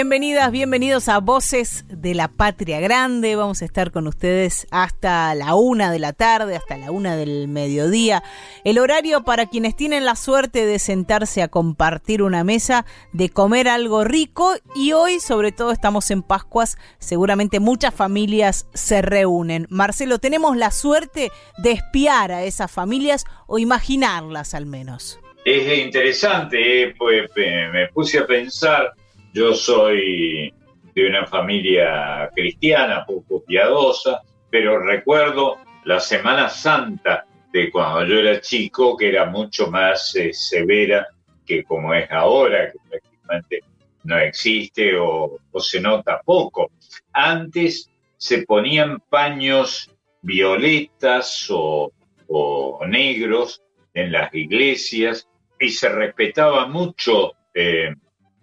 Bienvenidas, bienvenidos a Voces de la Patria Grande. Vamos a estar con ustedes hasta la una de la tarde, hasta la una del mediodía. El horario para quienes tienen la suerte de sentarse a compartir una mesa, de comer algo rico y hoy, sobre todo, estamos en Pascuas. Seguramente muchas familias se reúnen. Marcelo, tenemos la suerte de espiar a esas familias o imaginarlas al menos. Es interesante, eh, pues me puse a pensar yo soy de una familia cristiana, poco piadosa, pero recuerdo la Semana Santa de cuando yo era chico, que era mucho más eh, severa que como es ahora, que prácticamente no existe o, se nota poco. Antes se ponían paños violetas o, negros en las iglesias y se respetaba mucho eh,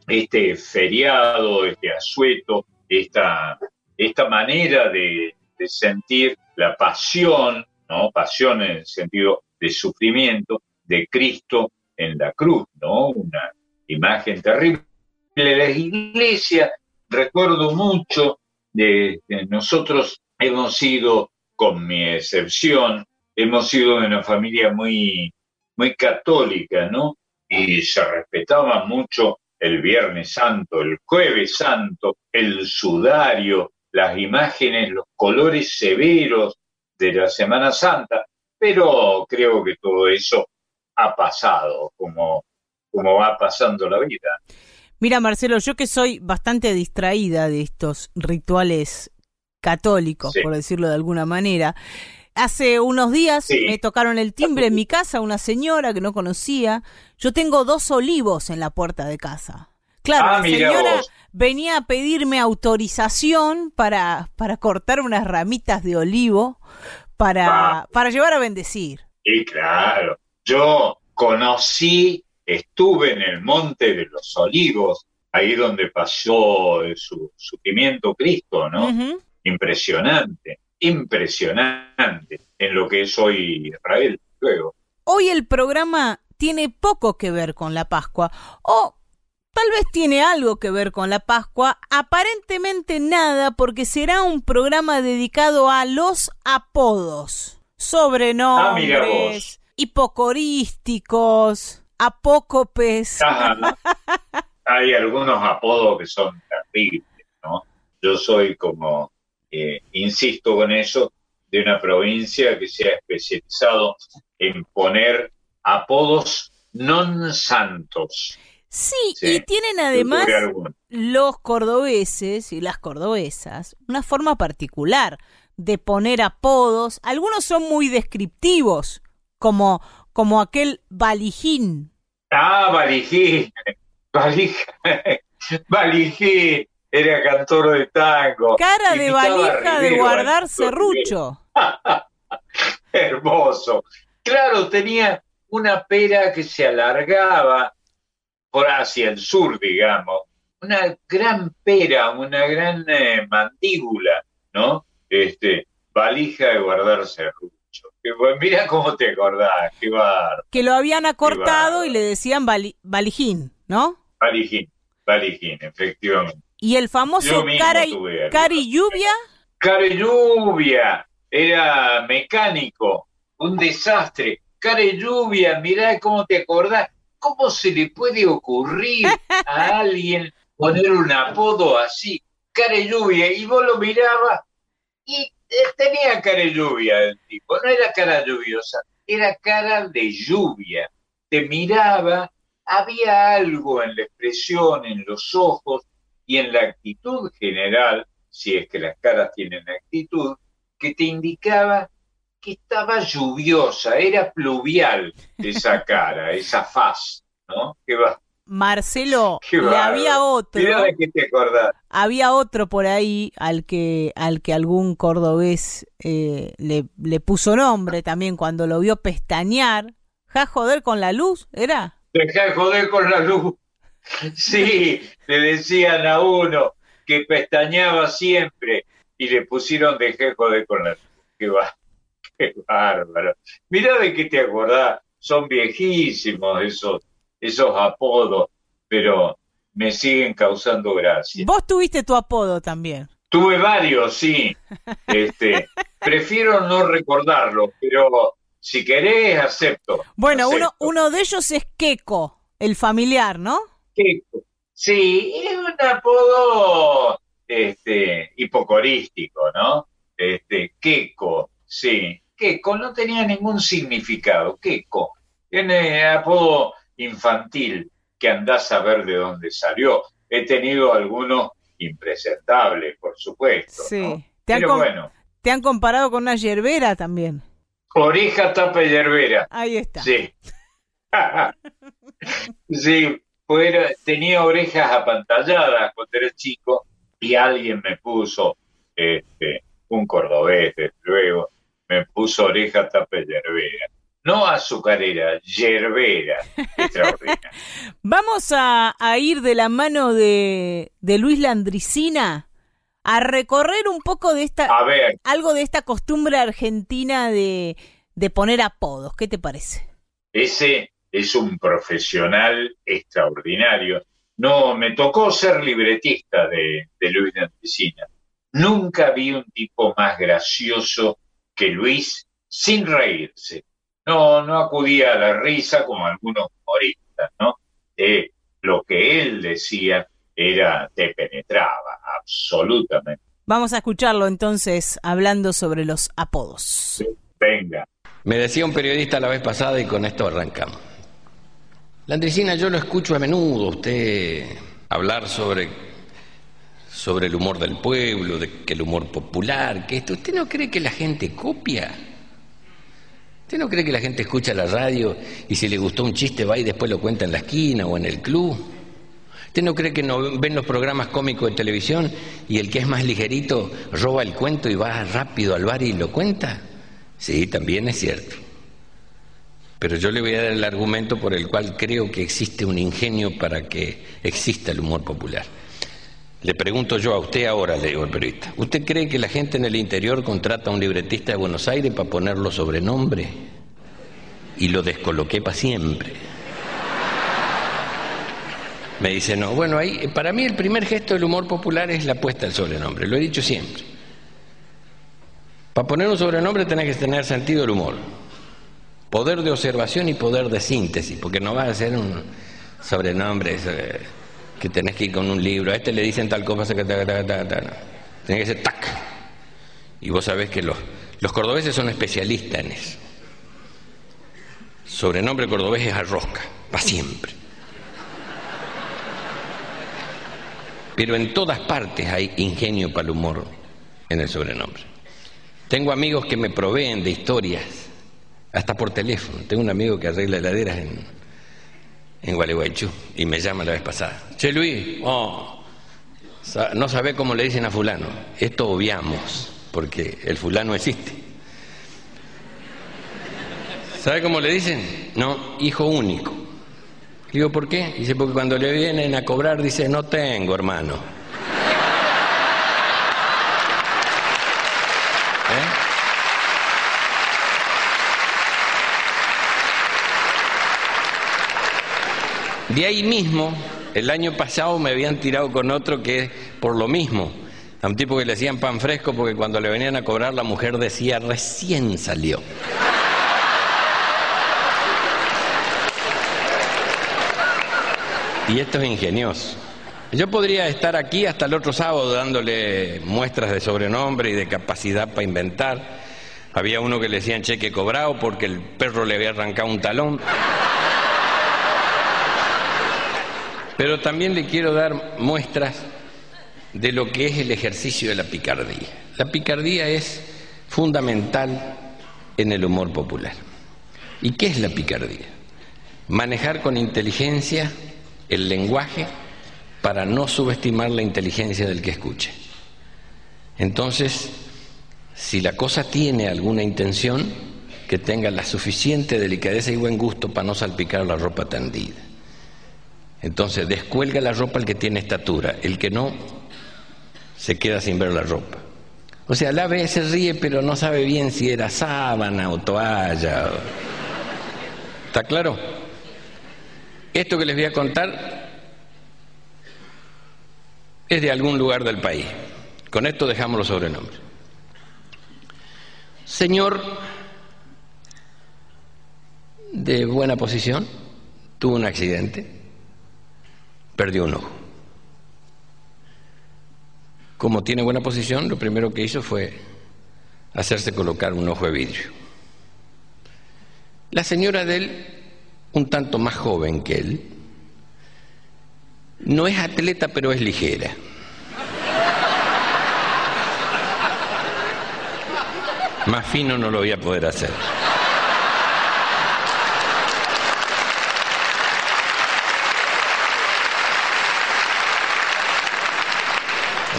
este feriado, este asueto, esta, esta manera de, sentir la pasión, ¿no? Pasión en el sentido de sufrimiento de Cristo en la cruz, ¿no? Una imagen terrible. La iglesia, recuerdo mucho, de, nosotros hemos sido, con mi excepción, hemos sido de una familia muy, muy católica, ¿no? Y se respetaba mucho el Viernes Santo, el Jueves Santo, el sudario, las imágenes, los colores severos de la Semana Santa, pero creo que todo eso ha pasado como, como va pasando la vida. Mira, Marcelo, yo que soy bastante distraída de estos rituales católicos, por decirlo de alguna manera, Hace unos días me tocaron el timbre en mi casa una señora que no conocía. Yo tengo dos olivos en la puerta de casa. Claro, ah, la señora venía a pedirme autorización para, para cortar unas ramitas de olivo para, ah. para llevar a bendecir. Y claro, yo conocí, estuve en el Monte de los Olivos, ahí donde pasó su sufrimiento Cristo, ¿no? Impresionante impresionante en lo que es hoy Israel. Luego. Hoy el programa tiene poco que ver con la Pascua, o tal vez tiene algo que ver con la Pascua, aparentemente nada, porque será un programa dedicado a los apodos, sobrenombres, hipocorísticos, apócopes. Hay algunos apodos que son terribles, ¿no? Yo soy como eh, insisto con eso, de una provincia que se ha especializado en poner apodos non santos. Sí, y tienen además los cordobeses y las cordobesas una forma particular de poner apodos. Algunos son muy descriptivos, como, como aquel Valijín. Ah, Valijín. Valijín era cantor de tango. Cara de valija de guardar serrucho. Hermoso. Claro, tenía una pera que se alargaba por hacia el sur, digamos. Una gran pera, una gran eh, mandíbula, ¿no? Este, valija de guardar serrucho. mira cómo te acordás, qué bar. Que lo habían acortado y le decían valijín, ¿no? Valijín, valijín, efectivamente. ¿Y el famoso Cari, Cari Lluvia? Cari Lluvia, era mecánico, un desastre. Cari Lluvia, mirá cómo te acordás. ¿Cómo se le puede ocurrir a alguien poner un apodo así? Cari Lluvia, y vos lo mirabas y eh, tenía cara lluvia el tipo, no era cara lluviosa, era cara de lluvia. Te miraba había algo en la expresión, en los ojos y en la actitud general, si es que las caras tienen actitud, que te indicaba que estaba lluviosa, era pluvial esa cara, esa faz, ¿no? Que va. Marcelo, y había otro. de qué te. Había otro por ahí al que, al que algún cordobés eh, le, le, puso nombre también cuando lo vio pestañear. ¿Ja joder con la luz? ¿Era? Deja joder con la luz. Sí, le decían a uno que pestañeaba siempre y le pusieron dejé joder con la. Qué, va, qué bárbaro. Mira de qué te acordás. Son viejísimos esos esos apodos, pero me siguen causando gracia. Vos tuviste tu apodo también. Tuve varios, sí. Este, prefiero no recordarlo, pero si querés, acepto. Bueno, Uno, uno de ellos es Keko, el familiar, ¿no? Sí, es un apodo este, hipocorístico, ¿no? Este, Keko, sí. Keko no tenía ningún significado. Keko. Tiene apodo infantil que andás a ver de dónde salió. He tenido algunos impresentables, por supuesto. Sí. ¿Te, han bueno. ¿Te han comparado con una yerbera también? Oreja tapa yerbera. Ahí está. Sí. sí, tenía orejas apantalladas cuando era chico y alguien me puso, este, un cordobés, desde luego, me puso oreja tapa yerbera no azucarera, yerbera, Vamos a, ir de la mano de, Luis Landricina a recorrer un poco de esta, algo de esta costumbre argentina de, poner apodos. ¿Qué te parece? Ese es un profesional extraordinario. No, me tocó ser libretista de, de Luis Landricina. Nunca vi un tipo más gracioso que Luis sin reírse no, no acudía a la risa como algunos humoristas, ¿no? Eh, lo que él decía era, te penetraba, absolutamente. Vamos a escucharlo entonces hablando sobre los apodos. venga. Me decía un periodista la vez pasada y con esto arrancamos. Landricina, yo lo escucho a menudo, usted hablar sobre, sobre el humor del pueblo, de que el humor popular, que esto, ¿usted no cree que la gente copia? ¿Usted no cree que la gente escucha la radio y si le gustó un chiste va y después lo cuenta en la esquina o en el club? ¿Usted no cree que no ven los programas cómicos de televisión y el que es más ligerito roba el cuento y va rápido al bar y lo cuenta? Sí, también es cierto. Pero yo le voy a dar el argumento por el cual creo que existe un ingenio para que exista el humor popular. Le pregunto yo a usted ahora, le digo al periodista, ¿usted cree que la gente en el interior contrata a un libretista de Buenos Aires para ponerlo sobrenombre? Y lo descoloqué para siempre. Me dice, no, bueno, ahí, para mí el primer gesto del humor popular es la puesta del sobrenombre, lo he dicho siempre. Para poner un sobrenombre tenés que tener sentido del humor, poder de observación y poder de síntesis, porque no va a ser un sobrenombre que tenés que ir con un libro, a este le dicen tal cosa que. Tenés que ser tac. Y vos sabés que los, los cordobeses son especialistas en eso. Sobrenombre cordobés es arrosca, para siempre. Pero en todas partes hay ingenio para el humor en el sobrenombre. Tengo amigos que me proveen de historias, hasta por teléfono. Tengo un amigo que arregla heladeras en, en Gualeguaychú y me llama la vez pasada. Che Luis, oh, no sabe cómo le dicen a fulano. Esto obviamos, porque el fulano existe. ¿Sabe cómo le dicen? No, hijo único. Digo, ¿por qué? Dice, porque cuando le vienen a cobrar dice, no tengo hermano. De ahí mismo, el año pasado me habían tirado con otro que por lo mismo. A un tipo que le hacían pan fresco porque cuando le venían a cobrar la mujer decía recién salió. Y esto es ingenioso. Yo podría estar aquí hasta el otro sábado dándole muestras de sobrenombre y de capacidad para inventar. Había uno que le decían cheque cobrado porque el perro le había arrancado un talón. Pero también le quiero dar muestras de lo que es el ejercicio de la picardía. La picardía es fundamental en el humor popular. ¿Y qué es la picardía? Manejar con inteligencia el lenguaje para no subestimar la inteligencia del que escuche. Entonces, si la cosa tiene alguna intención, que tenga la suficiente delicadeza y buen gusto para no salpicar la ropa tendida. Entonces, descuelga la ropa el que tiene estatura, el que no, se queda sin ver la ropa. O sea, la ve, se ríe, pero no sabe bien si era sábana o toalla. ¿Está claro? Esto que les voy a contar es de algún lugar del país. Con esto dejamos los sobrenombres. Señor de buena posición, tuvo un accidente, perdió un ojo. Como tiene buena posición, lo primero que hizo fue hacerse colocar un ojo de vidrio. La señora de él, un tanto más joven que él, no es atleta, pero es ligera. Más fino no lo voy a poder hacer.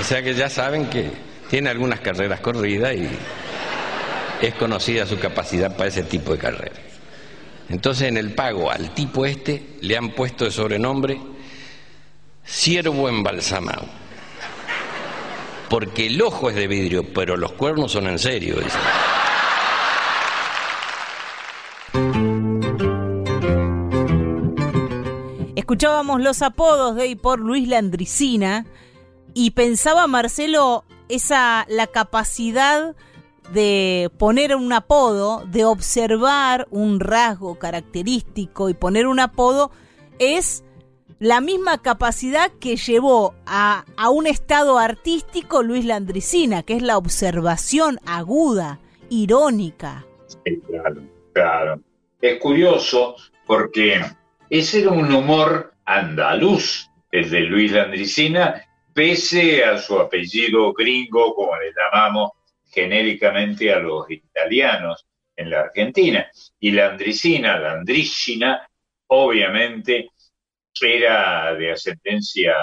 Sea que ya saben que tiene algunas carreras corridas y es conocida su capacidad para ese tipo de carreras. Entonces en el pago al tipo este le han puesto de sobrenombre siervo embalsamado. Porque el ojo es de vidrio, pero los cuernos son en serio. Escuchábamos los apodos de y por Luis Landricina y pensaba Marcelo esa la capacidad de poner un apodo, de observar un rasgo característico y poner un apodo es la misma capacidad que llevó a, a un estado artístico Luis Landricina, que es la observación aguda, irónica. claro, claro. Es curioso porque ese era un humor andaluz, el de Luis Landricina, pese a su apellido gringo, como le llamamos genéricamente a los italianos en la Argentina. Y Landricina, Landricina, obviamente era de ascendencia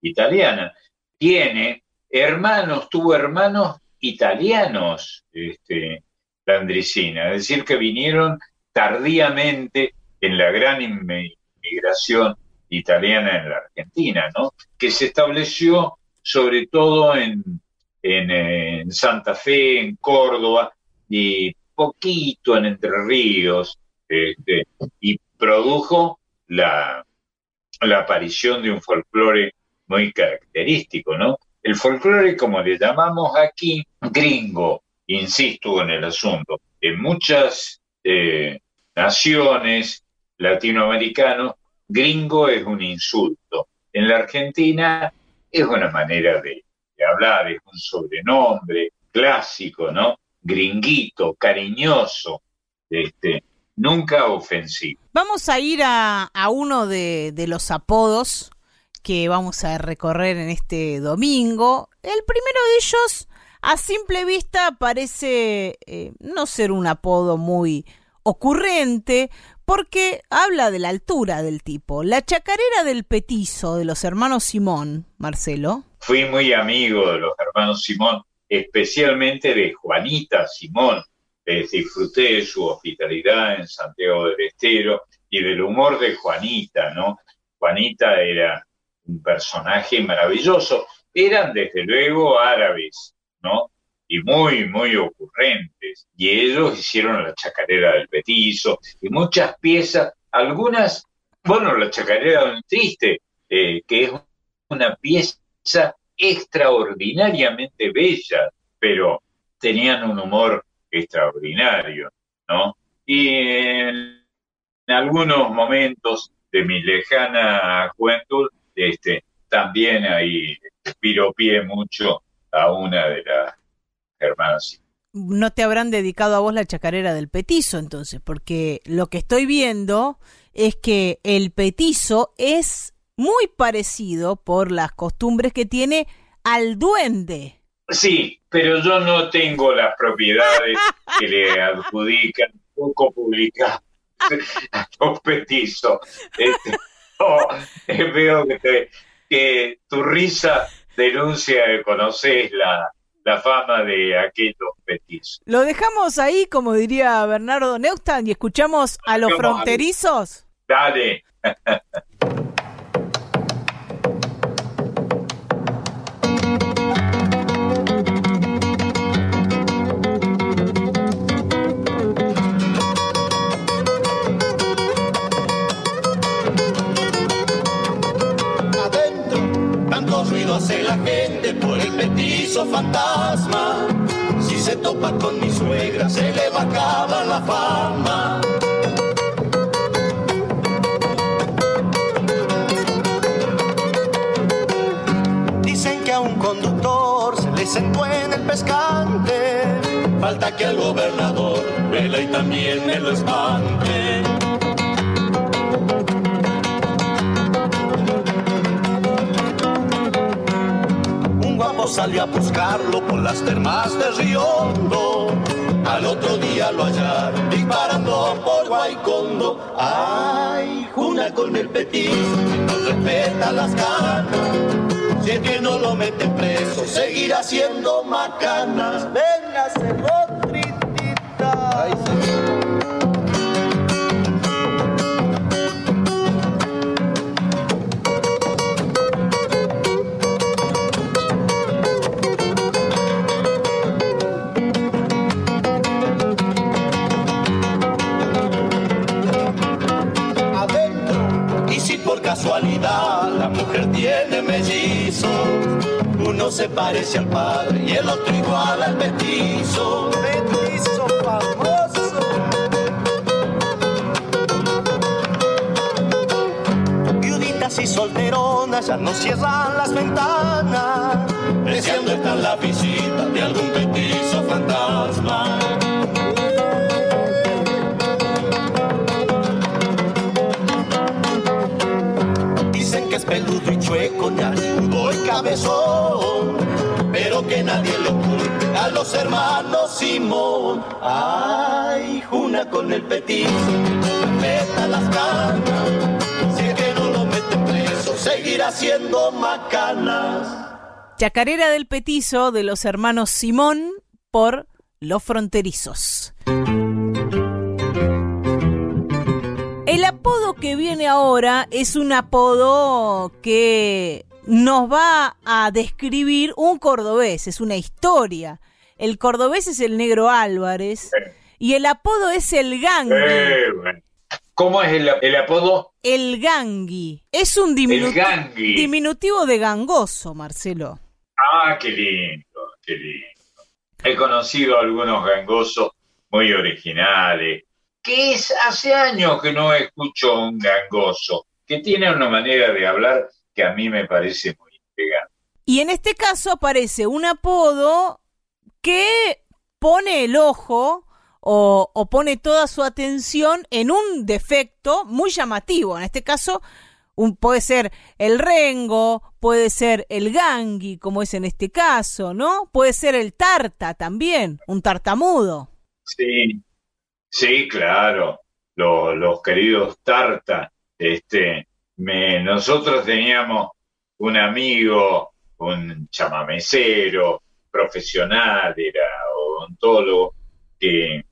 italiana. Tiene hermanos, tuvo hermanos italianos, este, Landricina, es decir, que vinieron tardíamente en la gran inmigración italiana en la Argentina, ¿no? que se estableció sobre todo en, en, Santa Fe, en Córdoba y poquito en Entre Ríos, este, y produjo la, la aparición de un folclore muy característico, ¿no? El folclore, como le llamamos aquí, gringo, insisto en el asunto, en muchas eh, naciones latinoamericanas gringo es un insulto. En la Argentina es una manera de, hablar, es un sobrenombre clásico, ¿no? Gringuito, cariñoso, este, nunca ofensivo. Vamos a ir a, uno de, los apodos que vamos a recorrer en este domingo. El primero de ellos, a simple vista, parece eh, no ser un apodo muy ocurrente, porque habla de la altura del tipo. La chacarera del petizo de los hermanos Simón, Marcelo. Fui muy amigo de los hermanos Simón, especialmente de Juanita Simón. disfruté de su hospitalidad en Santiago del Estero y del humor de Juanita, ¿no? Juanita era un personaje maravilloso. Eran desde luego árabes, ¿no? Y muy, muy ocurrentes. Y ellos hicieron la chacarera del petizo y muchas piezas, algunas, bueno, la chacarera del triste, eh, que es una pieza extraordinariamente bella, pero tenían un humor extraordinario, ¿no? Y en, algunos momentos de mi lejana juventud, este, también ahí piropié mucho a una de las hermanos. No te habrán dedicado a vos la chacarera del petizo entonces, porque lo que estoy viendo es que el petizo es muy parecido por las costumbres que tiene al duende. Sí, pero yo no tengo las propiedades que le adjudican poco publicadas a los petizos. Este, eh, veo que, tu risa denuncia que conoces la, la fama de aquellos petizos. Lo dejamos ahí, como diría Bernardo Neustadt, y escuchamos a los fronterizos. Dale. la gente por el petizo fantasma. Si se topa con mi suegra, se le va a acabar la fama. Dicen que a un conductor se le sentó en el pescante. Falta que al gobernador vela y también me lo espante. Salió a buscarlo por las termas de Riondo. Al otro día lo hallaron disparando por Guaycondo. Ay, Juna con el petit, no respeta las ganas. Si es que no lo meten preso, seguirá siendo macanas. Venga, rotritita. Ay, casualidad la mujer tiene mellizos. Uno se parece al padre y el otro igual al petizo. Petizo famoso. Viuditas y solteronas ya no cierran las ventanas. Deseando estar la visita de algún petizo fantasma. Peludo y chueco, narigudo y cabezón, pero que nadie lo culpe a los hermanos Simón. Ay, Juna con el petizo, meta las canas, si es que no lo meten preso, seguirá siendo macanas. Chacarera del petizo de los hermanos Simón por Los Fronterizos. Apodo que viene ahora es un apodo que nos va a describir un cordobés, es una historia. El cordobés es el negro Álvarez y el apodo es el Gangui. Eh, ¿Cómo es el, apodo? El Gangui. Es un diminutivo de gangoso, Marcelo. Ah, qué lindo, qué lindo. He conocido algunos gangosos muy originales, que es hace años que no escucho un gangoso, que tiene una manera de hablar que a mí me parece muy elegante. Y en este caso aparece un apodo que pone el ojo o, o, pone toda su atención en un defecto muy llamativo. En este caso, un, puede ser el rengo, puede ser el gangui, como es en este caso, ¿no? Puede ser el tarta también, un tartamudo. Sí, Sí, claro, los, queridos Tarta. Este, me, nosotros teníamos un amigo, un chamamecero, profesional, era odontólogo, que,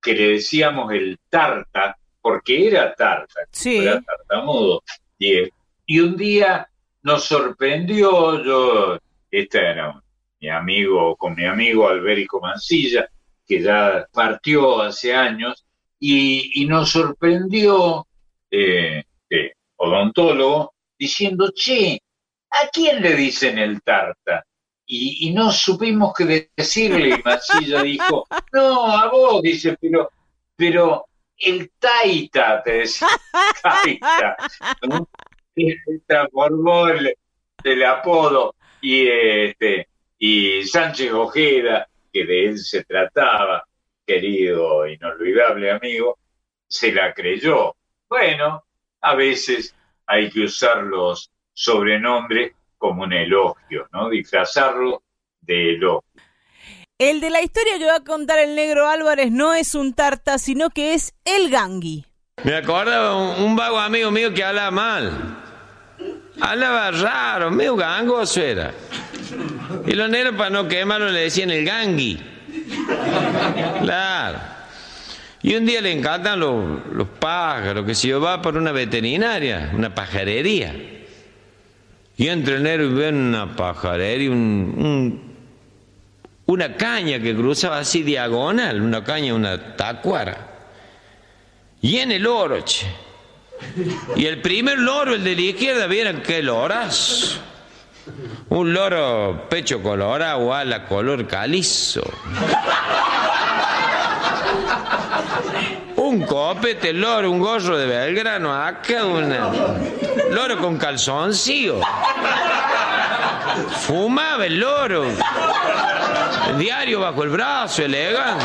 que le decíamos el tarta, porque era tarta, era tartamudo. Y, y un día nos sorprendió, yo, este era mi amigo, con mi amigo Alberico Mancilla, que ya partió hace años, y, nos sorprendió, eh, odontólogo, diciendo, che, ¿a quién le dicen el tarta? Y, no supimos qué decirle, y Masilla dijo, no, a vos, dice, pero, pero el taita, te decía, taita, ¿no? transformó el, el, apodo, y, este, y Sánchez Ojeda, que de él se trataba, querido, inolvidable amigo, se la creyó. Bueno, a veces hay que usar los sobrenombres como un elogio, ¿no? Disfrazarlo de elogio. El de la historia que va a contar el negro Álvarez no es un tarta, sino que es el gangui. Me acuerdo un, un vago amigo mío que hablaba mal. Hablaba raro, medio gangoso era. Y los negros para no quemarlo le decían el gangui. Claro. Y un día le encantan los, los pájaros, que si yo va por una veterinaria, una pajarería. Y entra el negro y ve una pajarería, un- una caña que cruzaba así diagonal, una caña, una tacuara. Y en el oro, che. Y el primer loro, el de la izquierda, vieron qué loras. Un loro pecho colorado, ala color calizo. Un copete, loro, un gorro de Belgrano, acá una. Loro con calzoncillo. Fumaba el loro. El diario bajo el brazo, elegante.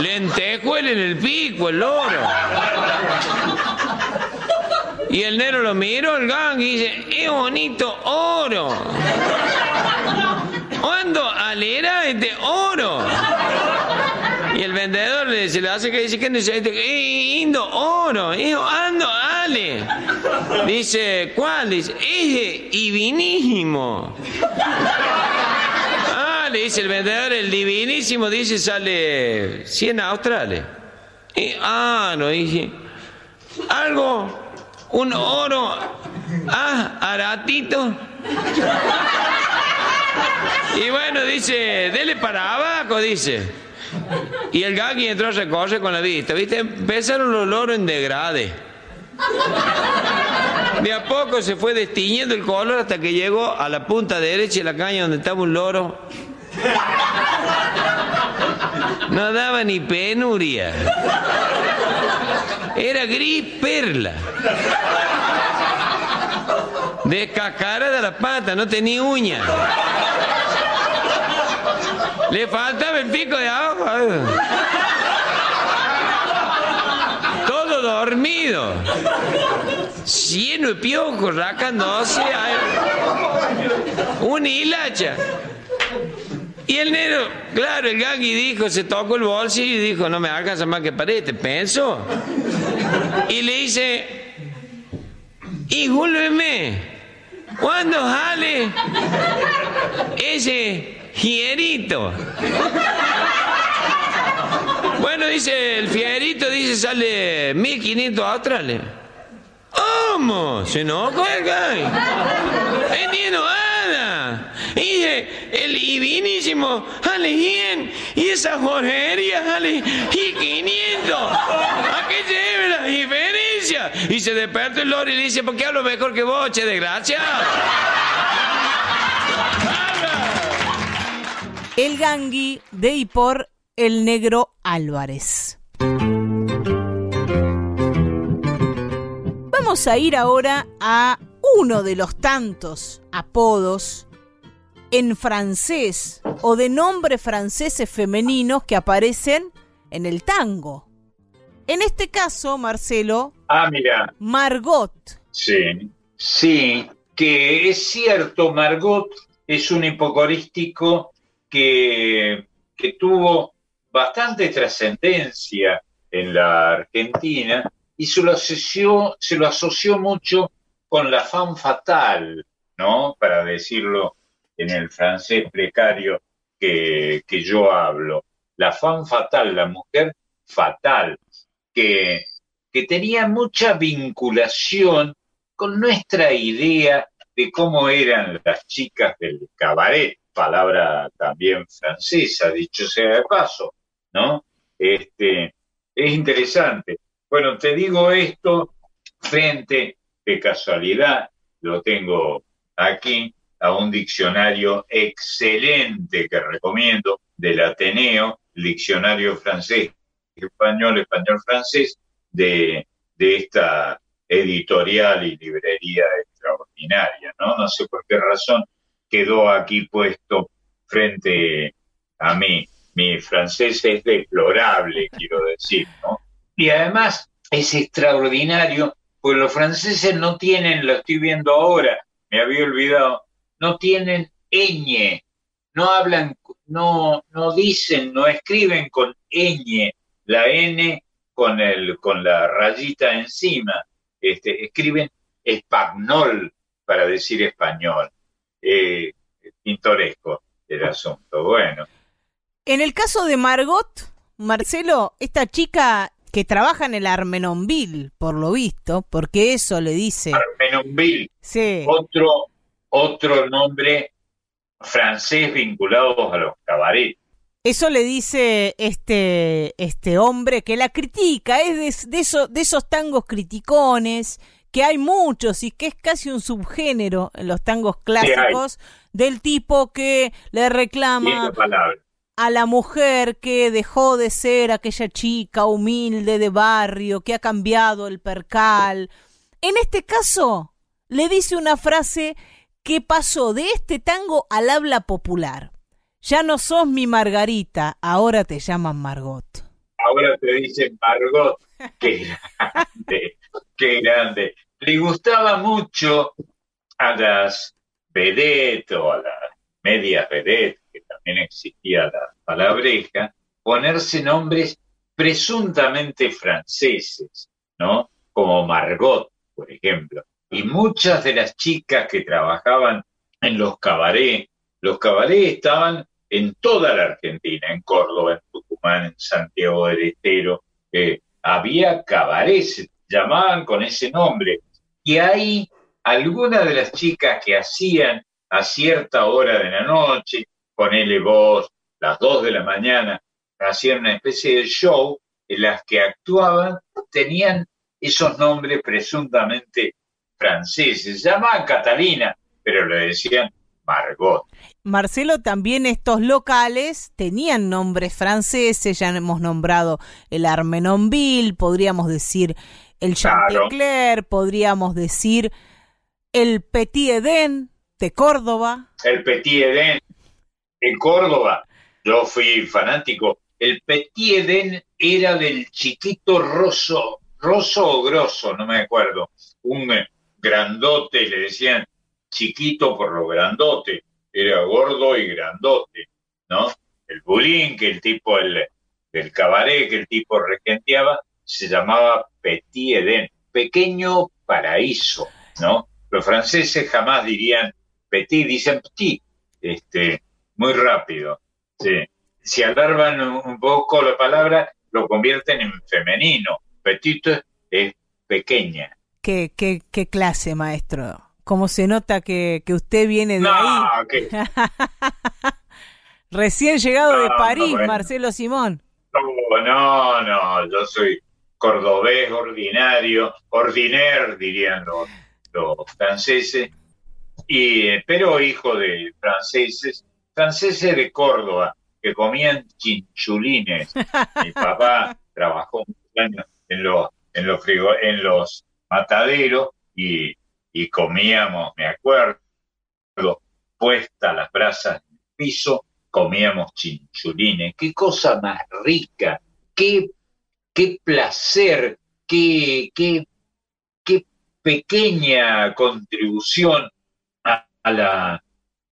Lentejuel en el pico, el loro. Y el negro lo miró, el gang, y dice, ¡qué bonito oro! ¿Cuándo alera este oro? Y el vendedor le dice, le hace que dice, ¿qué necesita? "Eh, Indo, oro, hijo, ando, ale. Dice, ¿cuál? Dice, ese, y vinísimo. Ah, le dice el vendedor, el divinísimo, dice, sale 100 australes. Y, ah, no, dije, algo, un oro, ah, aratito. Y bueno, dice, dele para abajo, dice. Y el gagui entró a recorrer con la vista, ¿viste? Empezaron los loros en degrade. De a poco se fue destiñendo el color hasta que llegó a la punta derecha de la caña donde estaba un loro. No daba ni penuria. Era gris perla. Descascarada de la pata, no tenía uña. Le faltaba el pico de abajo. Todo dormido. Lleno de piojos, racándose. Una hilacha. Y el negro, claro, el gangui dijo, se tocó el bolsillo y dijo, no me alcanza más que para este, penso. Y le dice, discúlpeme, ¿cuándo sale ese fierito? Bueno, dice, el fierito dice sale 1500 australes. ¿Cómo? Se enojó el gay. Entiendo. Y el divinísimo sale 100 y esa joyería sale y 500. ¿A qué se debe la diferencia? Y se desperta el loro y le dice, ¿por qué hablo mejor que vos, che, desgracia? El gangui de y por el negro Álvarez. Vamos a ir ahora a uno de los tantos apodos en francés o de nombres franceses femeninos que aparecen en el tango. En este caso, Marcelo, Ah, mira, Margot. sí, sí, que es cierto, Margot es un hipocorístico que, que tuvo bastante trascendencia en la Argentina y se lo asoció, se lo asoció mucho con la femme fatale, ¿no? Para decirlo en el francés precario que, que yo hablo. La femme fatale, la mujer fatal, que, que tenía mucha vinculación con nuestra idea de cómo eran las chicas del cabaret, palabra también francesa, dicho sea de paso, ¿no? Este, es interesante. Bueno, te digo esto frente, de casualidad, lo tengo aquí, a un diccionario excelente que recomiendo del Ateneo, diccionario francés, español, español-francés, de, de esta editorial y librería extraordinaria, ¿no? No sé por qué razón quedó aquí puesto frente a mí. Mi francés es deplorable, quiero decir, ¿no? Y además es extraordinario pues los franceses no tienen, lo estoy viendo ahora, me había olvidado, no tienen ñ, no hablan, no, no dicen, no escriben con ñ, la n con el, con la rayita encima, este, escriben espagnol para decir español. Eh, pintoresco el asunto. Bueno. En el caso de Margot, Marcelo, esta chica que trabaja en el Armenonville, por lo visto, porque eso le dice. Armenonville. Sí. Otro, otro nombre francés vinculado a los cabarets. Eso le dice este, este hombre que la critica, es de, de esos tangos criticones, que hay muchos y que es casi un subgénero en los tangos clásicos, del tipo que le reclama a la mujer que dejó de ser aquella chica humilde de barrio, que ha cambiado el percal. En este caso, le dice una frase que pasó de este tango al habla popular. Ya no sos mi Margarita, ahora te llaman Margot. Ahora te dicen Margot. Qué grande, qué grande. Le gustaba mucho a las vedettes o a las medias vedettes, que también existía la palabreja, ponerse nombres presuntamente franceses, ¿no? Como Margot, por ejemplo. Y muchas de las chicas que trabajaban en los cabarets, los cabarets estaban en toda la Argentina, en Córdoba, en Tucumán, en Santiago del Estero, había cabarets, llamaban con ese nombre. Y ahí algunas de las chicas que hacían a cierta hora de la noche, ponele vos, las dos de la mañana, hacían una especie de show en las que actuaban, tenían esos nombres presuntamente franceses. Se llamaban Catalina, pero le decían Margot. Marcelo, también estos locales tenían nombres franceses, ya hemos nombrado el Armenonville, podríamos decir el Chantecler, podríamos decir el Petit Eden de Córdoba. El Petit Eden en Córdoba, yo fui fanático. El Petit Eden era del chiquito roso, roso o grosso, no me acuerdo. Un grandote, le decían chiquito por lo grandote, era gordo y grandote, ¿no? El bulín, que el tipo el, del cabaret que el tipo regenteaba, se llamaba Petit Eden, pequeño paraíso, ¿no? Los franceses jamás dirían petit, dicen petit, este, muy rápido. Sí. Si alargan un poco la palabra, lo convierten en femenino. Petit es pequeña. ¿Qué, qué, qué clase, maestro? ¿Cómo se nota que, que usted viene de ahí? Recién llegado de París, Marcelo Simón. No, no, no, yo soy cordobés ordinario, ordinaire dirían los, franceses, y, pero hijo de franceses, franceses de Córdoba, que comían chinchulines. Mi papá trabajó muchos años en los, en los, en los mataderos y, y comíamos, me acuerdo, puestas las brasas en el piso, comíamos chinchulines. Qué cosa más rica, qué qué placer, qué, qué, qué pequeña contribución a, la,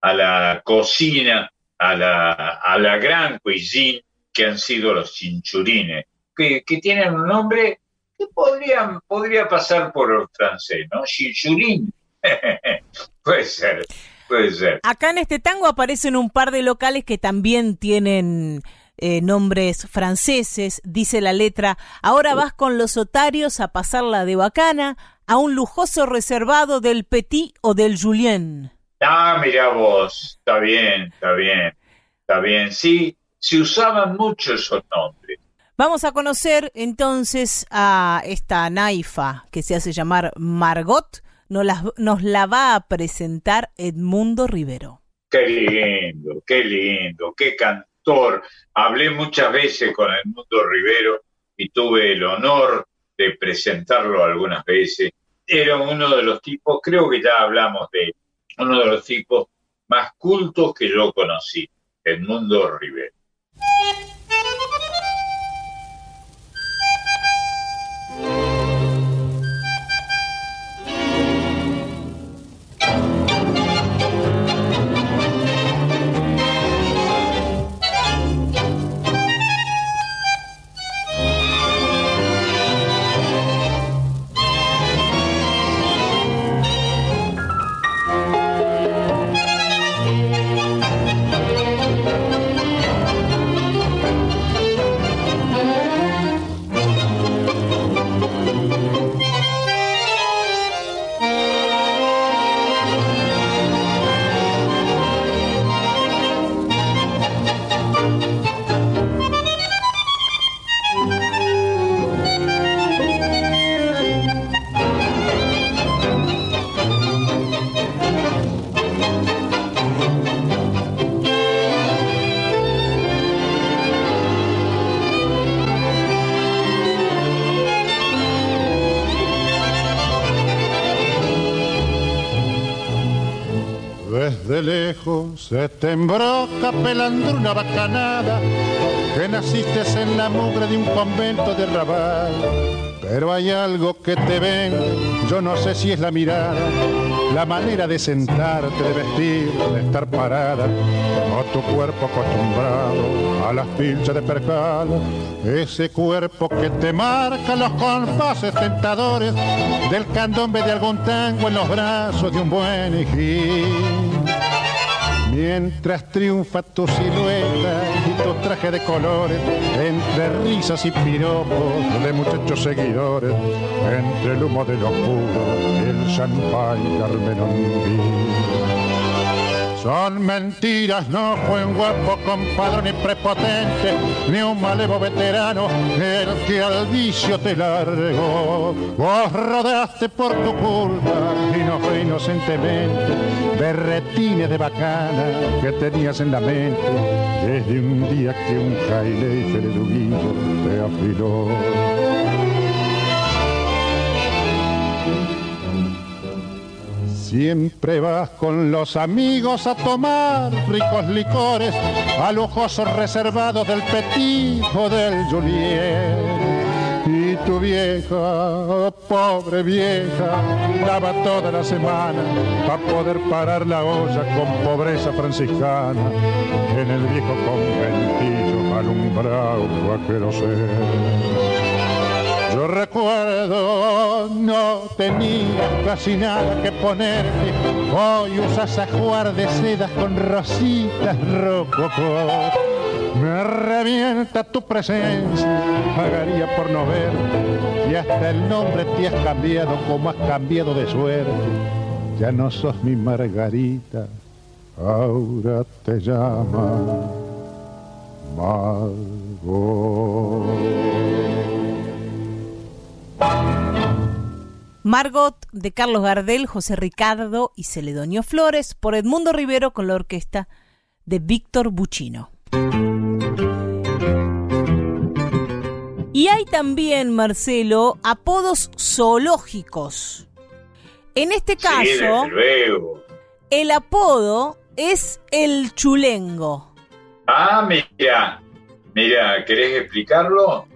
a la cocina, a la, a la gran cuisine que han sido los chinchurines, que, que tienen un nombre que podrían, podría pasar por francés, ¿no? Chinchurín. puede ser, puede ser. Acá en este tango aparecen un par de locales que también tienen eh, nombres franceses, dice la letra, ahora vas con los otarios a pasarla de bacana a un lujoso reservado del Petit o del Julien. Ah, mira vos, está bien, está bien, está bien, sí, se usaban mucho esos nombres. Vamos a conocer entonces a esta naifa que se hace llamar Margot, nos la, va a presentar Edmundo Rivero. Qué lindo, qué lindo, qué canto Hablé muchas veces con el Mundo Rivero y tuve el honor de presentarlo algunas veces. Era uno de los tipos, creo que ya hablamos de uno de los tipos más cultos que yo conocí, el Mundo Rivero. Desde lejos se te embroca pelando una bacanada, que naciste en la mugre de un convento de rabal. Pero hay algo que te vende, yo no sé si es la mirada, la manera de sentarte, de vestir, de estar parada, o tu cuerpo acostumbrado a las pinchas de percal, ese cuerpo que te marca los compases tentadores del candombe de algún tango en los brazos de un buen hijín. Mientras triunfa tu silueta y tu traje de colores, entre risas y piropos de muchachos seguidores, entre el humo del oscuro, el champán carmenondí. Son mentiras, no fue un guapo compadre ni prepotente, ni un malevo veterano el que al vicio te largó. Vos rodaste por tu culpa y no fue inocentemente berretines de bacana que tenías en la mente desde un día que un jaile y te afiló. Siempre vas con los amigos a tomar ricos licores, a lujosos reservados del Petit o del Juliet. Y tu vieja, oh, pobre vieja, daba toda la semana para poder parar la olla con pobreza franciscana en el viejo conventillo alumbrado vaquero ser. Yo recuerdo, no tenías casi nada que ponerte. Hoy usas ajuar de sedas con rositas rococó. Me revienta tu presencia, pagaría por no verte. Y hasta el nombre te has cambiado como has cambiado de suerte. Ya no sos mi Margarita, ahora te llama Margot. Margot de Carlos Gardel, José Ricardo y Celedonio Flores por Edmundo Rivero con la orquesta de Víctor Buccino. Y hay también, Marcelo, apodos zoológicos. En este caso, el apodo es el chulengo. Ah, mira, mira, ¿querés explicarlo?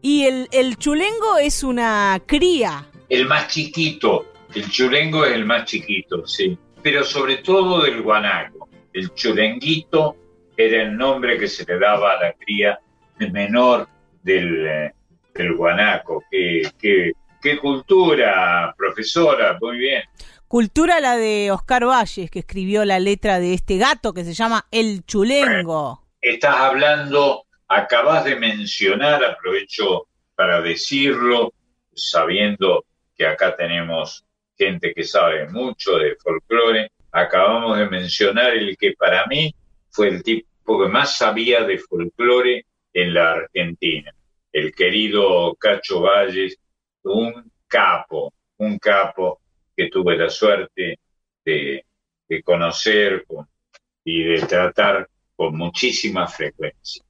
Y el, el chulengo es una cría. El más chiquito. El chulengo es el más chiquito, sí. Pero sobre todo del guanaco. El chulenguito era el nombre que se le daba a la cría menor del, eh, del guanaco. Qué, qué, qué cultura, profesora, muy bien. Cultura la de Oscar Valles, que escribió la letra de este gato que se llama El Chulengo. Estás hablando acabas de mencionar, aprovecho para decirlo, sabiendo que acá tenemos gente que sabe mucho de folclore, acabamos de mencionar el que para mí fue el tipo que más sabía de folclore en la Argentina, el querido Cacho Valles, un capo, un capo que tuve la suerte de, conocer y de tratar con muchísima frecuencia.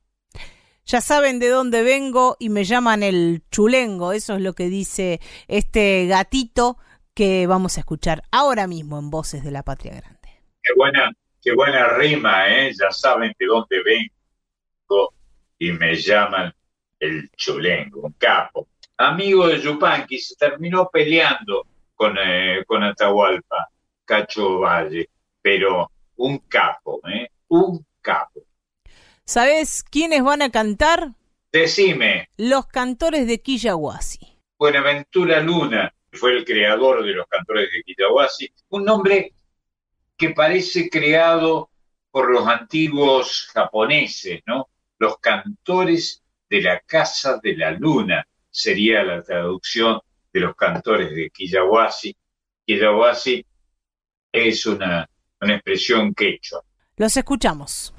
Ya saben de dónde vengo y me llaman el chulengo. Eso es lo que dice este gatito que vamos a escuchar ahora mismo en Voces de la Patria Grande. Qué buena, qué buena rima, ¿eh? Ya saben de dónde vengo y me llaman el chulengo, un capo. Amigo de Yupanqui, se terminó peleando con, eh, con Atahualpa, Cacho Valle, pero un capo, ¿eh? Un capo. ¿Sabes quiénes van a cantar? Decime. Los cantores de Quillahuasi. Buenaventura Luna fue el creador de los cantores de Quillahuasi, un nombre que parece creado por los antiguos japoneses, ¿no? Los cantores de la Casa de la Luna sería la traducción de los cantores de Quillahuasi. Quillahuasi es una, una expresión quechua. Los escuchamos.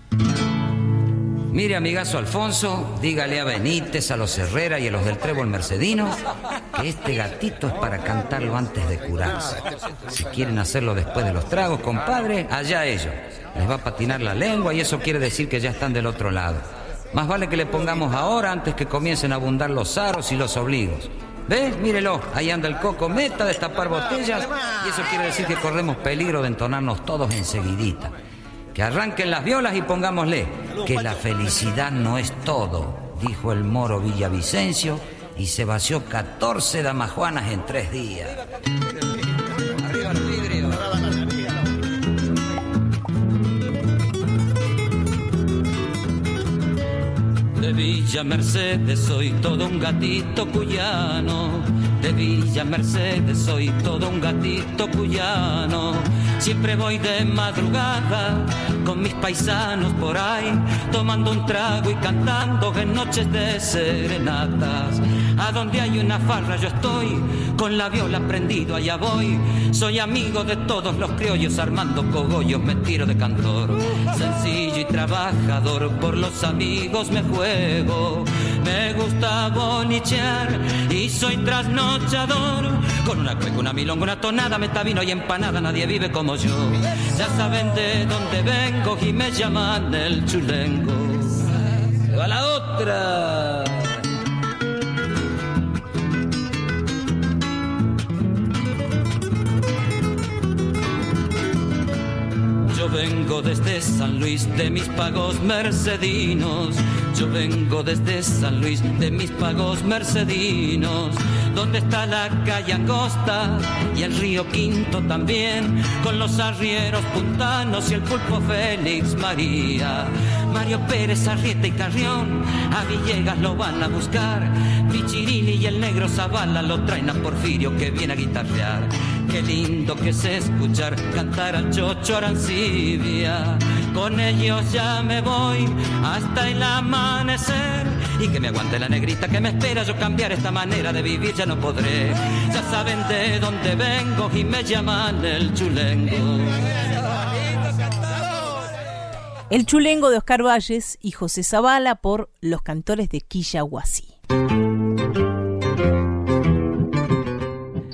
Mire, amigazo Alfonso, dígale a Benítez, a los Herrera y a los del Trébol Mercedino que este gatito es para cantarlo antes de curarse. Si quieren hacerlo después de los tragos, compadre, allá ellos. Les va a patinar la lengua y eso quiere decir que ya están del otro lado. Más vale que le pongamos ahora antes que comiencen a abundar los aros y los obligos. ¿Ve? Mírelo, ahí anda el coco, meta a destapar botellas y eso quiere decir que corremos peligro de entonarnos todos enseguidita. Que arranquen las violas y pongámosle que la felicidad no es todo, dijo el moro Villavicencio y se vació 14 damajuanas en tres días. De Villa Mercedes soy todo un gatito cuyano. De Villa Mercedes soy todo un gatito cuyano. Siempre voy de madrugada con mis paisanos por ahí, tomando un trago y cantando en noches de serenatas. A donde hay una farra yo estoy, con la viola prendido allá voy. Soy amigo de todos los criollos, armando cogollos me tiro de cantor. Sencillo y trabajador, por los amigos me juego. Me gusta bonichear y soy Con una cueca, una milonga, una tonada, vino y empanada, nadie vive como yo. Ya saben de dónde vengo y me llaman el chulengo. A la otra. Yo vengo desde San Luis de mis pagos mercedinos. Yo vengo desde San Luis de mis pagos mercedinos. Donde está la calle Angosta y el río Quinto también. Con los arrieros puntanos y el pulpo Félix María. Mario Pérez, Arrieta y Carrión, a Villegas lo van a buscar. Pichirini y el negro Zavala lo traen a Porfirio que viene a guitarrear. Qué lindo que es escuchar cantar al Chocho Arancibia. Con ellos ya me voy hasta el amanecer. Y que me aguante la negrita que me espera. Yo cambiar esta manera de vivir ya no podré. Ya saben de dónde vengo y me llaman el chulengo. El chulengo de Oscar Valles y José Zavala por Los Cantores de Quillahuasí.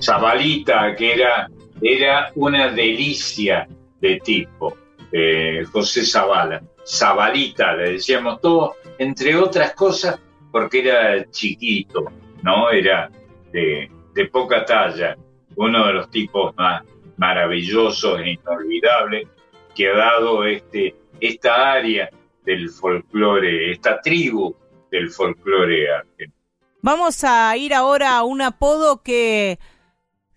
Zabalita, que era, era una delicia de tipo, eh, José Zavala. Zabalita, le decíamos todo, entre otras cosas, porque era chiquito, ¿no? Era de, poca talla, uno de los tipos más maravillosos e inolvidables que ha dado este, esta área del folclore, esta tribu del folclore argentino. Vamos a ir ahora a un apodo que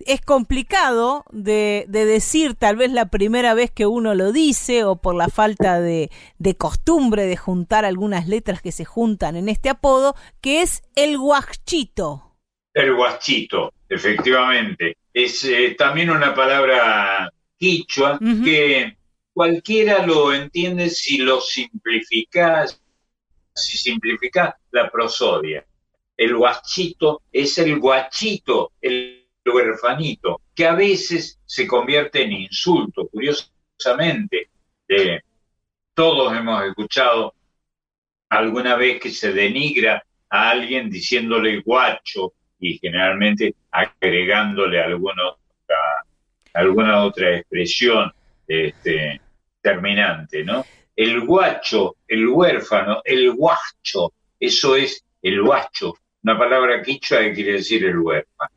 es complicado de, decir tal vez la primera vez que uno lo dice o por la falta de, costumbre de juntar algunas letras que se juntan en este apodo, que es el guachito. El guachito, efectivamente. Es eh, también una palabra quichua que cualquiera lo entiende si lo simplificas, si simplificas la prosodia. El guachito es el guachito, el huerfanito, que a veces se convierte en insulto, curiosamente. Todos hemos escuchado alguna vez que se denigra a alguien diciéndole guacho y generalmente agregándole alguna otra, alguna otra expresión este, terminante, ¿no? El guacho, el huérfano, el guacho, eso es el guacho, una palabra quichua que quiere decir el huérfano.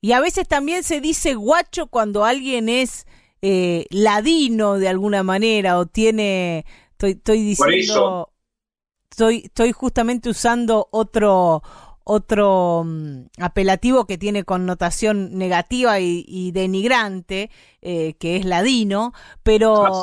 Y a veces también se dice guacho cuando alguien es eh, ladino de alguna manera o tiene, estoy, estoy diciendo, estoy, estoy justamente usando otro otro mm, apelativo que tiene connotación negativa y, denigrante, eh, que es ladino, pero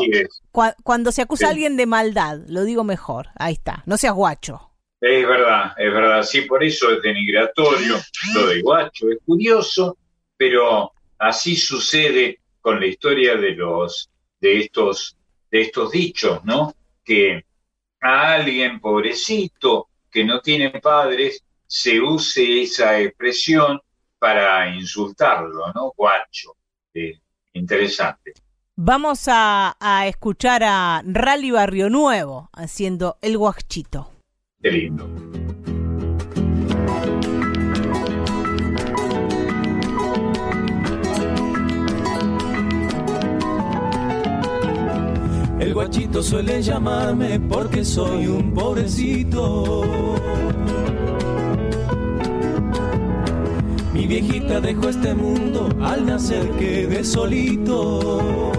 cuando se acusa a alguien de maldad, lo digo mejor, ahí está, no seas guacho. Es verdad, es verdad. Sí, por eso es denigratorio lo de guacho. Es curioso, pero así sucede con la historia de los de estos de estos dichos, ¿no? Que a alguien pobrecito que no tiene padres se use esa expresión para insultarlo, ¿no? Guacho. Eh, interesante. Vamos a, a escuchar a Rally Barrio Nuevo haciendo el guachito. El guachito suele llamarme porque soy un pobrecito. mi viejita dejó este mundo al nacer quedé solito.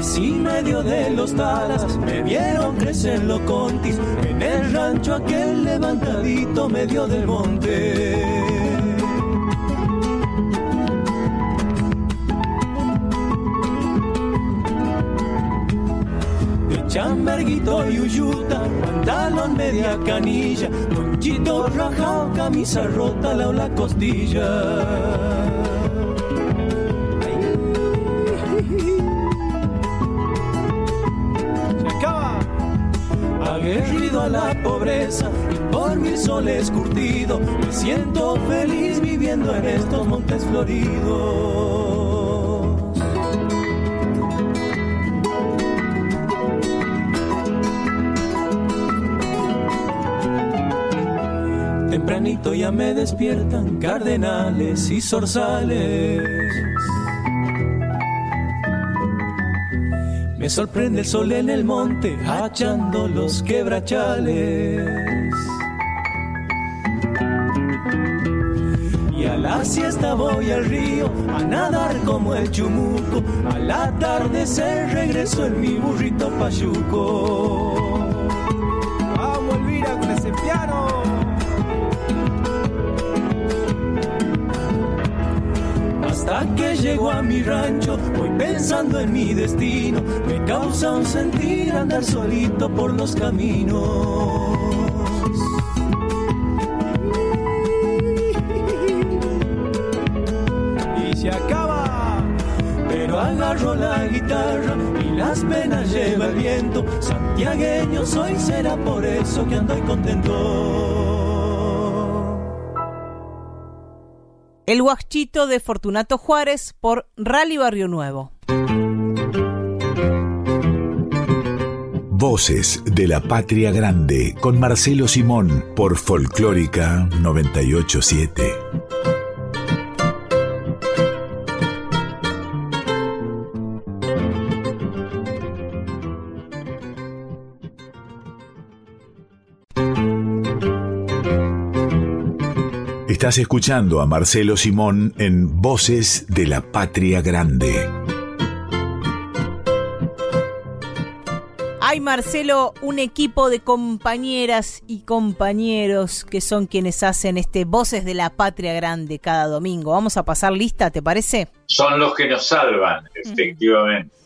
Nací medio de los talas, me vieron crecer los contis, en el rancho aquel levantadito medio del monte. chamberguito y uyuta, pantalón media canilla, ponchito rajado, camisa rota, la la costilla. A la pobreza y por mil soles curtido, me siento feliz viviendo en estos montes floridos. Tempranito ya me despiertan cardenales y zorzales. Sorprende el sol en el monte, hachando los quebrachales. Y a la siesta voy al río a nadar como el chumuco. Al atardecer regreso en mi burrito payuco. Llego a mi rancho, voy pensando en mi destino. Me causa un sentir andar solito por los caminos. Y se acaba, pero agarro la guitarra y las penas lleva el viento. Santiagueño soy, será por eso que ando contento. El Huachito de Fortunato Juárez por Rally Barrio Nuevo. Voces de la Patria Grande con Marcelo Simón por Folclórica 987. Estás escuchando a Marcelo Simón en Voces de la Patria Grande. Hay, Marcelo, un equipo de compañeras y compañeros que son quienes hacen este Voces de la Patria Grande cada domingo. Vamos a pasar lista, ¿te parece? Son los que nos salvan, efectivamente.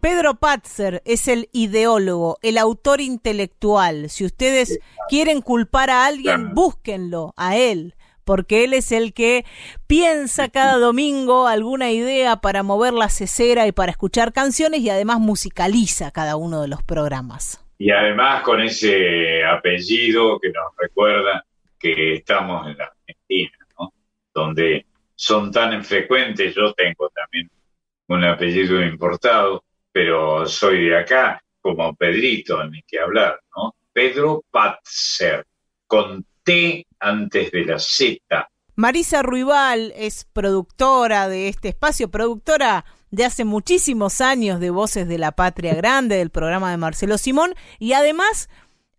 Pedro Patzer es el ideólogo, el autor intelectual. Si ustedes quieren culpar a alguien, búsquenlo a él porque él es el que piensa cada domingo alguna idea para mover la cesera y para escuchar canciones y además musicaliza cada uno de los programas. Y además con ese apellido que nos recuerda que estamos en la Argentina, ¿no? donde son tan frecuentes, yo tengo también un apellido importado, pero soy de acá, como Pedrito, ni que hablar, ¿no? Pedro Patzer, con T antes de la Z. Marisa Ruibal es productora de este espacio, productora de hace muchísimos años de Voces de la Patria Grande, del programa de Marcelo Simón, y además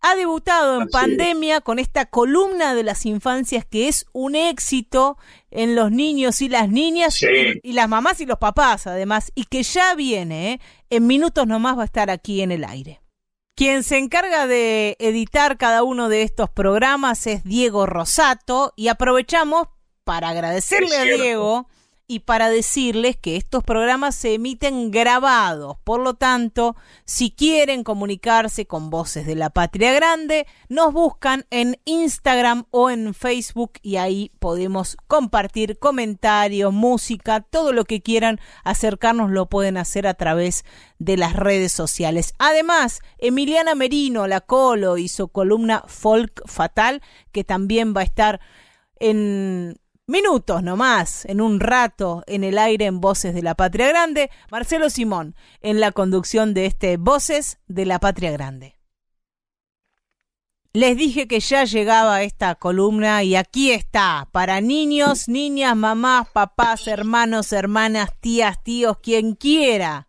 ha debutado en pandemia con esta columna de las infancias que es un éxito en los niños y las niñas y, las mamás y los papás además, y que ya viene, ¿eh? en minutos nomás va a estar aquí en el aire. Quien se encarga de editar cada uno de estos programas es Diego Rosato y aprovechamos para agradecerle a Diego y para decirles que estos programas se emiten grabados. Por lo tanto, si quieren comunicarse con Voces de la Patria Grande, nos buscan en Instagram o en Facebook y ahí podemos compartir comentarios, música, todo lo que quieran acercarnos lo pueden hacer a través de las redes sociales. Además, Emiliana Merino, la Colo, hizo columna Folk Fatal, que también va a estar en minutos nomás, en un rato, en el aire en Voces de la Patria Grande, Marcelo Simón, en la conducción de este Voces de la Patria Grande. Les dije que ya llegaba esta columna y aquí está, para niños, niñas, mamás, papás, hermanos, hermanas, tías, tíos, quien quiera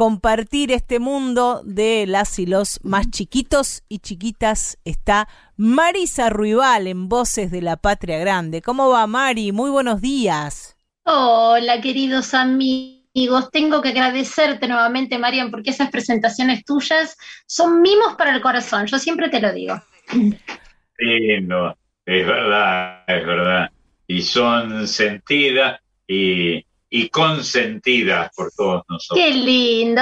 compartir este mundo de las y los más chiquitos y chiquitas está Marisa Ruibal en Voces de la Patria Grande. ¿Cómo va Mari? Muy buenos días. Hola, queridos amigos. Tengo que agradecerte nuevamente, Marian, porque esas presentaciones tuyas son mimos para el corazón. Yo siempre te lo digo. Sí, no, es verdad, es verdad. Y son sentidas y y consentidas por todos nosotros. Qué lindo.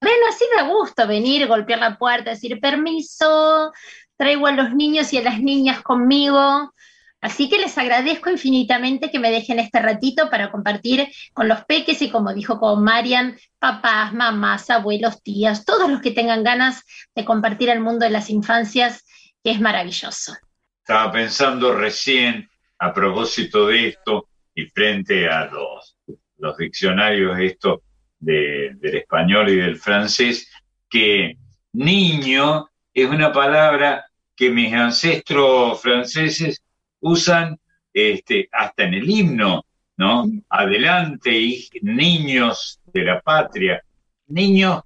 Bueno, así da gusto venir, golpear la puerta, decir permiso, traigo a los niños y a las niñas conmigo. Así que les agradezco infinitamente que me dejen este ratito para compartir con los peques y como dijo con Marian, papás, mamás, abuelos, tías, todos los que tengan ganas de compartir el mundo de las infancias, que es maravilloso. Estaba pensando recién, a propósito de esto, y frente a los los diccionarios esto del español y del francés, que niño es una palabra que mis ancestros franceses usan este, hasta en el himno, ¿no? Adelante, niños de la patria. Niño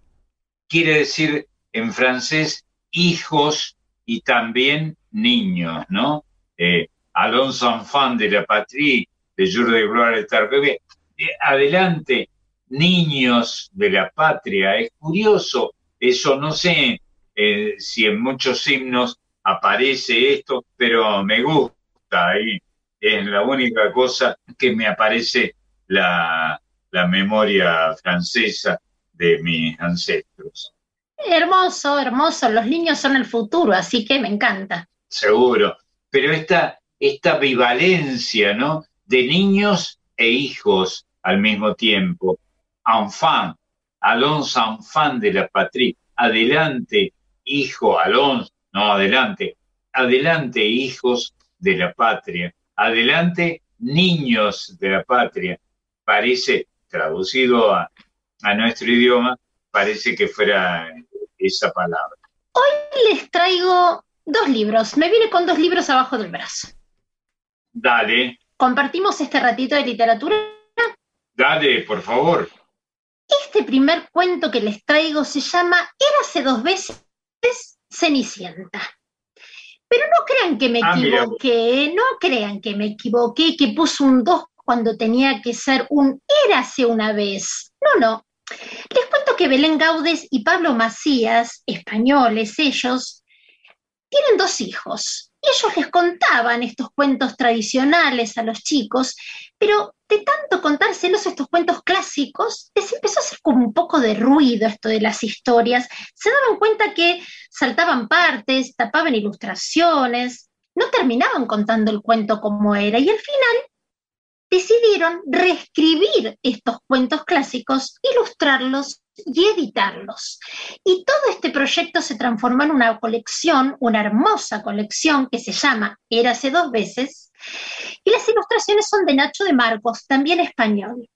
quiere decir en francés hijos y también niños, ¿no? Eh, Alonso enfants de la patrie, de jour de gloire estar bebé adelante, niños de la patria. Es curioso, eso no sé eh, si en muchos himnos aparece esto, pero me gusta y es la única cosa que me aparece la, la memoria francesa de mis ancestros. Hermoso, hermoso. Los niños son el futuro, así que me encanta. Seguro. Pero esta, esta bivalencia, ¿no? De niños e hijos, al mismo tiempo. Enfant, Alonso enfant de la patria. Adelante, hijo, Alonso, no, adelante. Adelante, hijos de la patria. Adelante, niños de la patria. Parece, traducido a, a nuestro idioma, parece que fuera esa palabra. Hoy les traigo dos libros. Me vine con dos libros abajo del brazo. Dale. Compartimos este ratito de literatura Dale, por favor. Este primer cuento que les traigo se llama Érase dos veces Cenicienta. Pero no crean que me ah, equivoqué, no crean que me equivoqué, que puse un 2 cuando tenía que ser un érase una vez. No, no. Les cuento que Belén Gaudes y Pablo Macías, españoles ellos, tienen dos hijos. Ellos les contaban estos cuentos tradicionales a los chicos, pero de tanto contárselos estos cuentos clásicos, les empezó a hacer como un poco de ruido esto de las historias. Se daban cuenta que saltaban partes, tapaban ilustraciones, no terminaban contando el cuento como era, y al final decidieron reescribir estos cuentos clásicos, ilustrarlos y editarlos. Y todo este proyecto se transformó en una colección, una hermosa colección que se llama Érase dos veces, y las ilustraciones son de Nacho de Marcos, también español.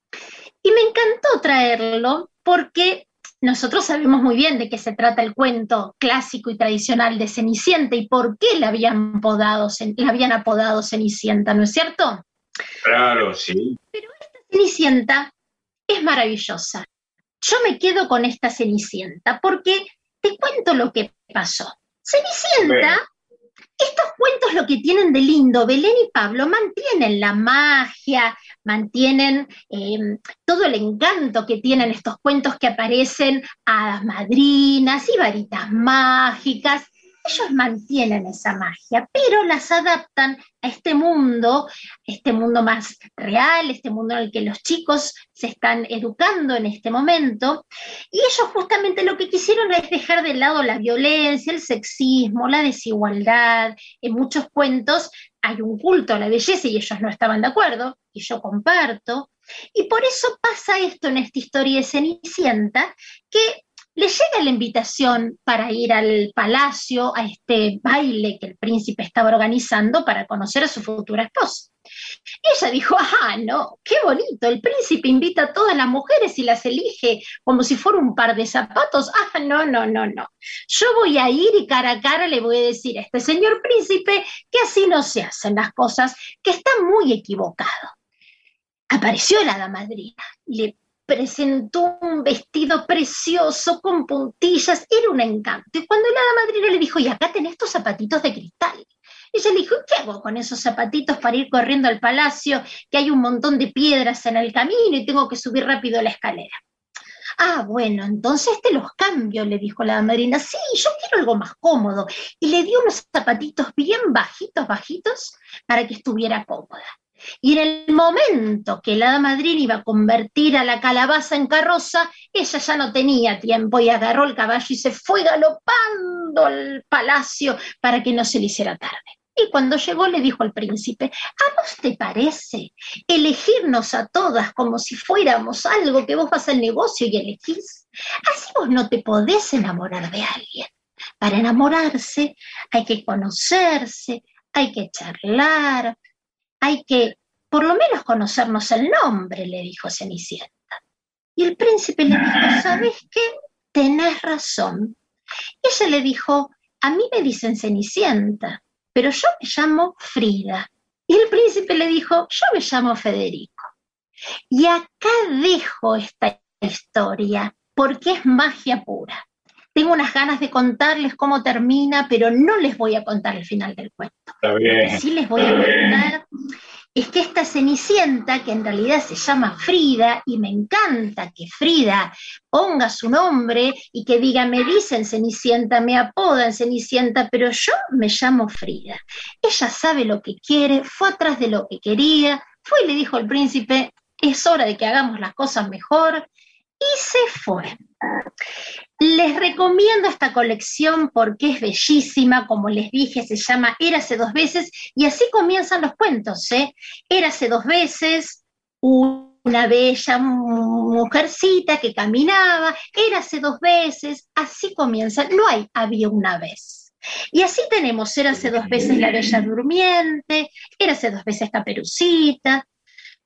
Y me encantó traerlo porque nosotros sabemos muy bien de qué se trata el cuento clásico y tradicional de Cenicienta y por qué la habían, la habían apodado Cenicienta, ¿no es cierto? Claro, sí. Pero esta Cenicienta es maravillosa. Yo me quedo con esta Cenicienta porque te cuento lo que pasó. Cenicienta, estos cuentos lo que tienen de lindo, Belén y Pablo mantienen la magia, mantienen eh, todo el encanto que tienen estos cuentos que aparecen a madrinas y varitas mágicas ellos mantienen esa magia, pero las adaptan a este mundo, este mundo más real, este mundo en el que los chicos se están educando en este momento, y ellos justamente lo que quisieron es dejar de lado la violencia, el sexismo, la desigualdad. En muchos cuentos hay un culto a la belleza y ellos no estaban de acuerdo, y yo comparto. Y por eso pasa esto en esta historia de Cenicienta, que le llega la invitación para ir al palacio, a este baile que el príncipe estaba organizando para conocer a su futura esposa. Y ella dijo, ah, no, qué bonito, el príncipe invita a todas las mujeres y las elige como si fuera un par de zapatos. Ah, no, no, no, no. Yo voy a ir y cara a cara le voy a decir a este señor príncipe que así no se hacen las cosas, que está muy equivocado. Apareció la damadrina y le presentó un vestido precioso con puntillas, era un encanto. Y cuando la madrina le dijo, y acá tenés tus zapatitos de cristal. Ella le dijo, ¿qué hago con esos zapatitos para ir corriendo al palacio, que hay un montón de piedras en el camino y tengo que subir rápido la escalera? Ah, bueno, entonces te los cambio, le dijo la madrina. Sí, yo quiero algo más cómodo. Y le dio unos zapatitos bien bajitos, bajitos, para que estuviera cómoda. Y en el momento que la madrina iba a convertir a la calabaza en carroza, ella ya no tenía tiempo y agarró el caballo y se fue galopando al palacio para que no se le hiciera tarde. Y cuando llegó le dijo al príncipe, ¿a vos te parece elegirnos a todas como si fuéramos algo que vos vas al negocio y elegís? Así vos no te podés enamorar de alguien. Para enamorarse hay que conocerse, hay que charlar, hay que por lo menos conocernos el nombre, le dijo Cenicienta. Y el príncipe le dijo, ¿sabes qué? Tenés razón. Ella le dijo, a mí me dicen Cenicienta, pero yo me llamo Frida. Y el príncipe le dijo, yo me llamo Federico. Y acá dejo esta historia, porque es magia pura. Tengo unas ganas de contarles cómo termina, pero no les voy a contar el final del cuento. Está bien. sí les voy a contar es que esta Cenicienta, que en realidad se llama Frida, y me encanta que Frida ponga su nombre y que diga, me dicen Cenicienta, me apodan Cenicienta, pero yo me llamo Frida. Ella sabe lo que quiere, fue atrás de lo que quería, fue y le dijo al príncipe, es hora de que hagamos las cosas mejor, y se fue. Les recomiendo esta colección porque es bellísima, como les dije, se llama Érase dos veces y así comienzan los cuentos. ¿eh? Érase dos veces, una bella mujercita que caminaba, érase dos veces, así comienza, no hay había una vez. Y así tenemos, érase dos veces la bella durmiente, érase dos veces Caperucita,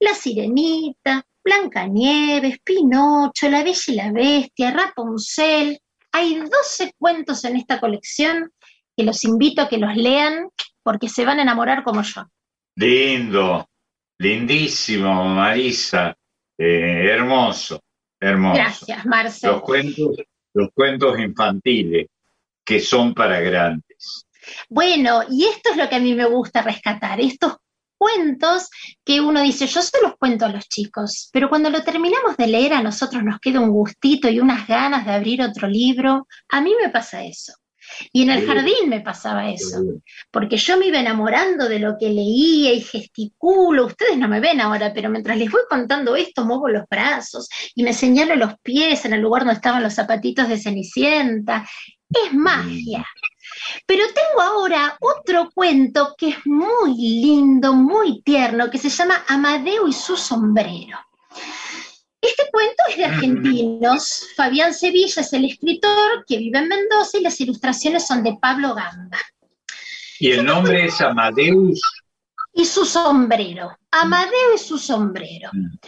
la sirenita, Blancanieves, Pinocho, La Bella y la Bestia, Rapunzel. Hay 12 cuentos en esta colección que los invito a que los lean porque se van a enamorar como yo. Lindo, lindísimo, Marisa. Eh, hermoso, hermoso. Gracias, Marcelo. Los cuentos, los cuentos infantiles que son para grandes. Bueno, y esto es lo que a mí me gusta rescatar, estos cuentos que uno dice, yo se los cuento a los chicos, pero cuando lo terminamos de leer a nosotros nos queda un gustito y unas ganas de abrir otro libro. A mí me pasa eso. Y en el jardín me pasaba eso, porque yo me iba enamorando de lo que leía y gesticulo. Ustedes no me ven ahora, pero mientras les voy contando esto, muevo los brazos y me señalo los pies en el lugar donde estaban los zapatitos de Cenicienta. Es magia. Pero tengo ahora otro cuento que es muy lindo, muy tierno, que se llama Amadeo y su sombrero. Este cuento es de argentinos. Fabián Sevilla es el escritor que vive en Mendoza y las ilustraciones son de Pablo Gamba. ¿Y el nombre es Amadeus? Y su sombrero. Amadeo y su sombrero. Mm.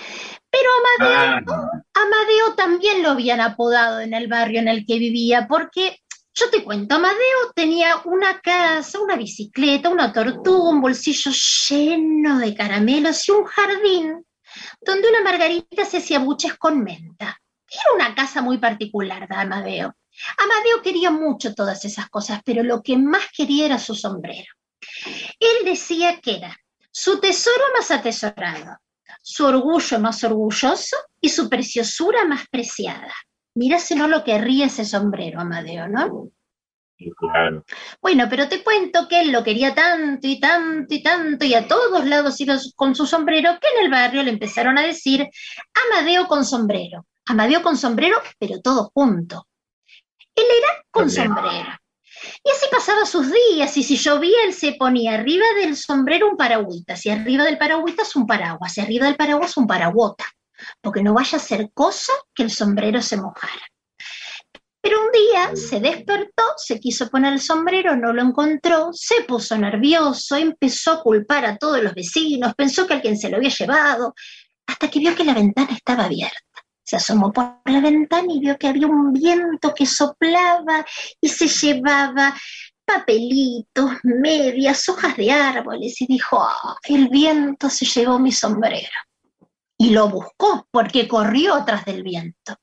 Pero Amadeo, ah. Amadeo también lo habían apodado en el barrio en el que vivía, porque yo te cuento, Amadeo tenía una casa, una bicicleta, una tortuga, un bolsillo lleno de caramelos y un jardín donde una margarita se hacía buches con menta. Era una casa muy particular de Amadeo. Amadeo quería mucho todas esas cosas, pero lo que más quería era su sombrero. Él decía que era su tesoro más atesorado, su orgullo más orgulloso y su preciosura más preciada. Mira si no lo querría ese sombrero, Amadeo, ¿no? Claro. Bueno, pero te cuento que él lo quería tanto y tanto y tanto y a todos lados iba con su sombrero que en el barrio le empezaron a decir Amadeo con sombrero, Amadeo con sombrero, pero todo junto. Él era con sombrero. Y así pasaba sus días, y si llovía, él se ponía arriba del sombrero un paragüita, y arriba del paragüita un paraguas, y arriba del paraguas un paraguota porque no vaya a ser cosa que el sombrero se mojara. Pero un día se despertó, se quiso poner el sombrero, no lo encontró, se puso nervioso, empezó a culpar a todos los vecinos, pensó que alguien se lo había llevado, hasta que vio que la ventana estaba abierta. Se asomó por la ventana y vio que había un viento que soplaba y se llevaba papelitos, medias, hojas de árboles y dijo, ah, el viento se llevó mi sombrero y lo buscó porque corrió tras del viento.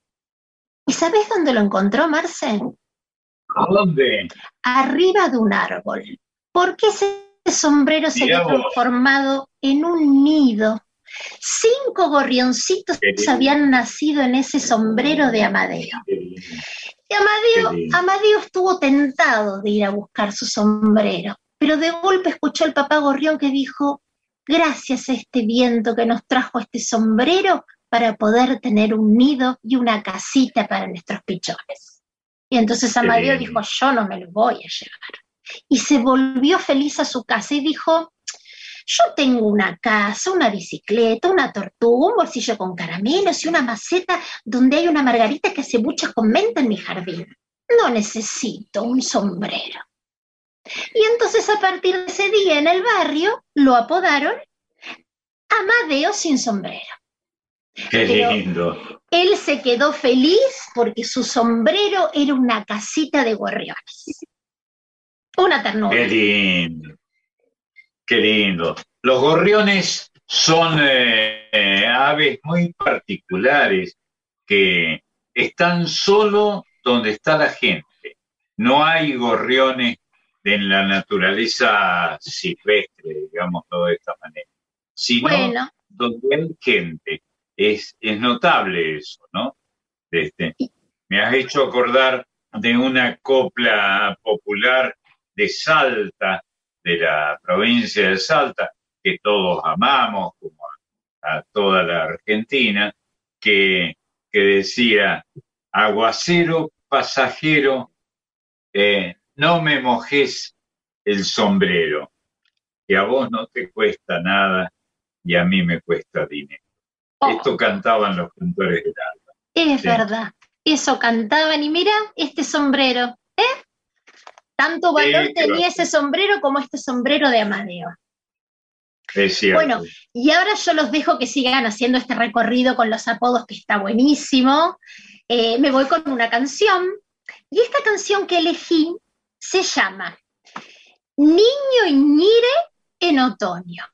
¿Y sabes dónde lo encontró, Marce? ¿A dónde? Arriba de un árbol. Porque ese sombrero se había transformado en un nido. Cinco gorrioncitos habían nacido en ese sombrero de Amadeo. Y Amadeo, Amadeo estuvo tentado de ir a buscar su sombrero, pero de golpe escuchó al papá gorrión que dijo, gracias a este viento que nos trajo este sombrero para poder tener un nido y una casita para nuestros pichones. Y entonces Amadeo dijo, yo no me lo voy a llevar. Y se volvió feliz a su casa y dijo, yo tengo una casa, una bicicleta, una tortuga, un bolsillo con caramelos y una maceta donde hay una margarita que hace mucha con menta en mi jardín. No necesito un sombrero. Y entonces a partir de ese día en el barrio lo apodaron Amadeo sin sombrero. Qué lindo. Él se quedó feliz porque su sombrero era una casita de gorriones. Una ternura. Qué lindo. Qué lindo. Los gorriones son eh, aves muy particulares que están solo donde está la gente. No hay gorriones en la naturaleza silvestre, digamos, de esta manera, sino donde hay gente. Es, es notable eso, ¿no? Este, me has hecho acordar de una copla popular de Salta, de la provincia de Salta, que todos amamos, como a, toda la Argentina, que, que, decía, aguacero pasajero, eh, no me mojes el sombrero, que a vos no te cuesta nada y a mí me cuesta dinero. Oh. Esto cantaban los cantores del alba. Es verdad, eso cantaban y mira este sombrero, ¿eh? Tanto valor tenía ese sombrero como este sombrero de Amadeo. Es cierto. Bueno, y ahora yo los dejo que sigan haciendo este recorrido con los apodos que está buenísimo. Eh, me voy con una canción. Y esta canción que elegí se llama Niño y Ñire en otoño.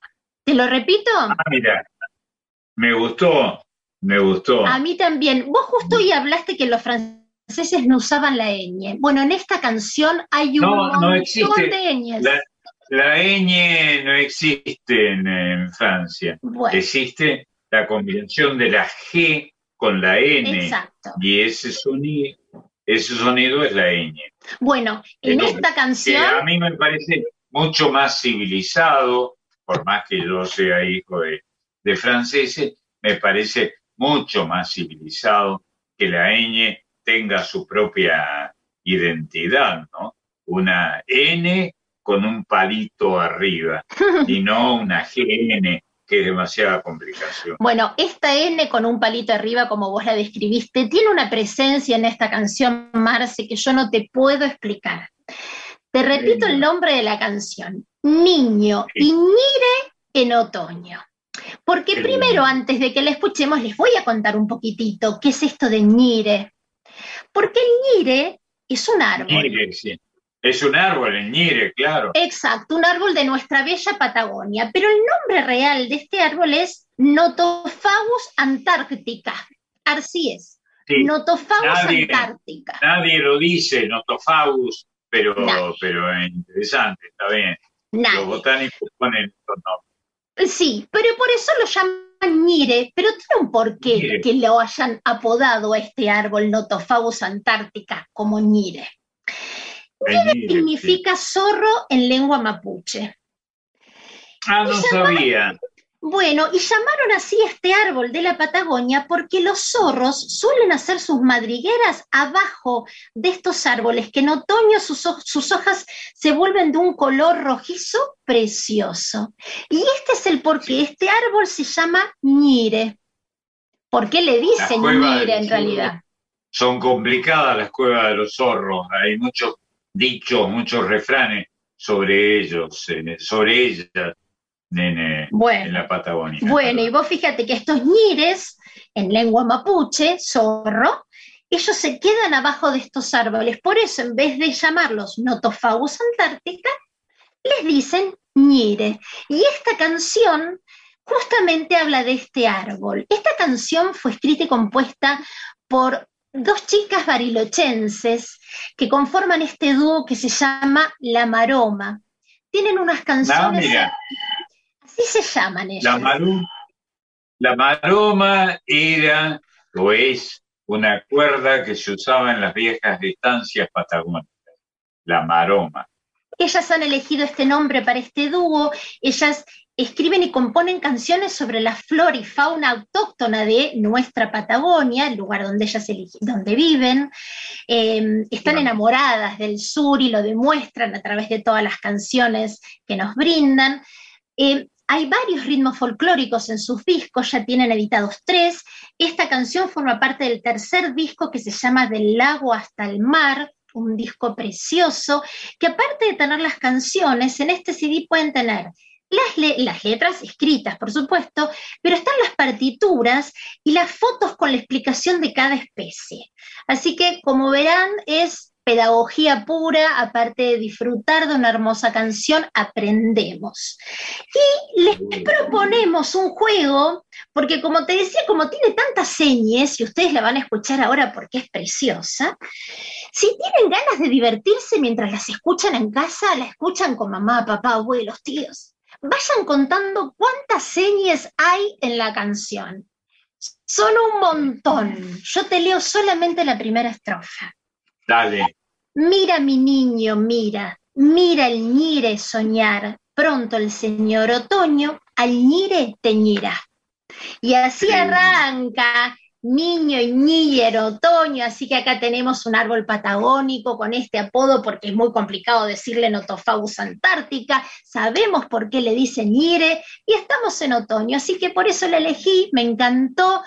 ¿Te lo repito? Ah, mira, me gustó, me gustó. A mí también. Vos justo hoy hablaste que los franceses no usaban la ñ. Bueno, en esta canción hay un montón de ñes. La, ñ no existe en, Francia. Existe la combinación de la G con la N. Exacto. Y ese sonido, ese sonido es la ñ. Bueno, en esta canción... a mí me parece mucho más civilizado, por más que yo sea hijo de, de franceses, me parece mucho más civilizado que la ñ tenga su propia identidad, ¿no? Una N con un palito arriba y no una GN, que es demasiada complicación. Bueno, esta N con un palito arriba, como vos la describiste, tiene una presencia en esta canción, Marce, que yo no te puedo explicar. Te repito el nombre de la canción, Niño y Nire en otoño. Porque primero, antes de que la escuchemos, les voy a contar un poquitito qué es esto de Nire. Porque el ñire es un árbol. Es un árbol, el ñire, claro. Exacto, un árbol de nuestra bella Patagonia. Pero el nombre real de este árbol es Notophagus antártica. Así es. Notophagus antártica. Nadie lo dice, Notophagus, pero, pero es interesante, está bien. Los botánicos ponen estos nombres. Sí, pero por eso lo llaman Ñire, pero tiene un porqué que lo hayan apodado a este árbol Notophagus antártica como Ñire. Ñire significa zorro en lengua mapuche. Ah, no sabía. Bueno, y llamaron así este árbol de la Patagonia porque los zorros suelen hacer sus madrigueras abajo de estos árboles, que en otoño sus, hojas se vuelven de un color rojizo precioso. Y este es el por qué este árbol se llama ñire. ¿Por qué le dicen ñire en realidad? Son complicadas las cuevas de los zorros, hay muchos dichos, muchos refranes sobre ellos, sobre ellas bueno, en la Patagonia. Bueno, y vos fíjate que estos ñires, en lengua mapuche, zorro, ellos se quedan abajo de estos árboles. Por eso, en vez de llamarlos Notophagus antártica, les dicen ñire. Y esta canción justamente habla de este árbol. Esta canción fue escrita y compuesta por dos chicas barilochenses que conforman este dúo que se llama La Maroma. Tienen unas canciones. Así se llaman ellas. La, Maroma era o es una cuerda que se usaba en las viejas distancias patagónicas. La Maroma. Ellas han elegido este nombre para este dúo. Ellas escriben y componen canciones sobre la flora y fauna autóctona de nuestra Patagonia, el lugar donde ellas donde viven. Em, están enamoradas del sur y lo demuestran a través de todas las canciones que nos brindan. Em, hay varios ritmos folclóricos en sus discos, ya tienen editados tres. Esta canción forma parte del tercer disco que se llama Del lago hasta el mar, un disco precioso, que aparte de tener las canciones, en este CD pueden tener las, letras escritas, por supuesto, pero están las partituras y las fotos con la explicación de cada especie. Así que, como verán, es pedagogía pura, aparte de disfrutar de una hermosa canción, aprendemos. Y les proponemos un juego, porque como te decía, como tiene tantas señas, y ustedes la van a escuchar ahora porque es preciosa, si tienen ganas de divertirse mientras las escuchan en casa, la escuchan con mamá, papá, abuelos, tíos, vayan contando cuántas señas hay en la canción. Son un montón. Yo te leo solamente la primera estrofa. Dale. Mira mi niño, mira, mira el ñire soñar. Pronto el señor otoño al ñire teñirá. Y así arranca niño y Ñiller otoño, así que acá tenemos un árbol patagónico con este apodo porque es muy complicado decirle Notofagus antártica, sabemos por qué le dicen Ñire y estamos en otoño, así que por eso la elegí, me encantó.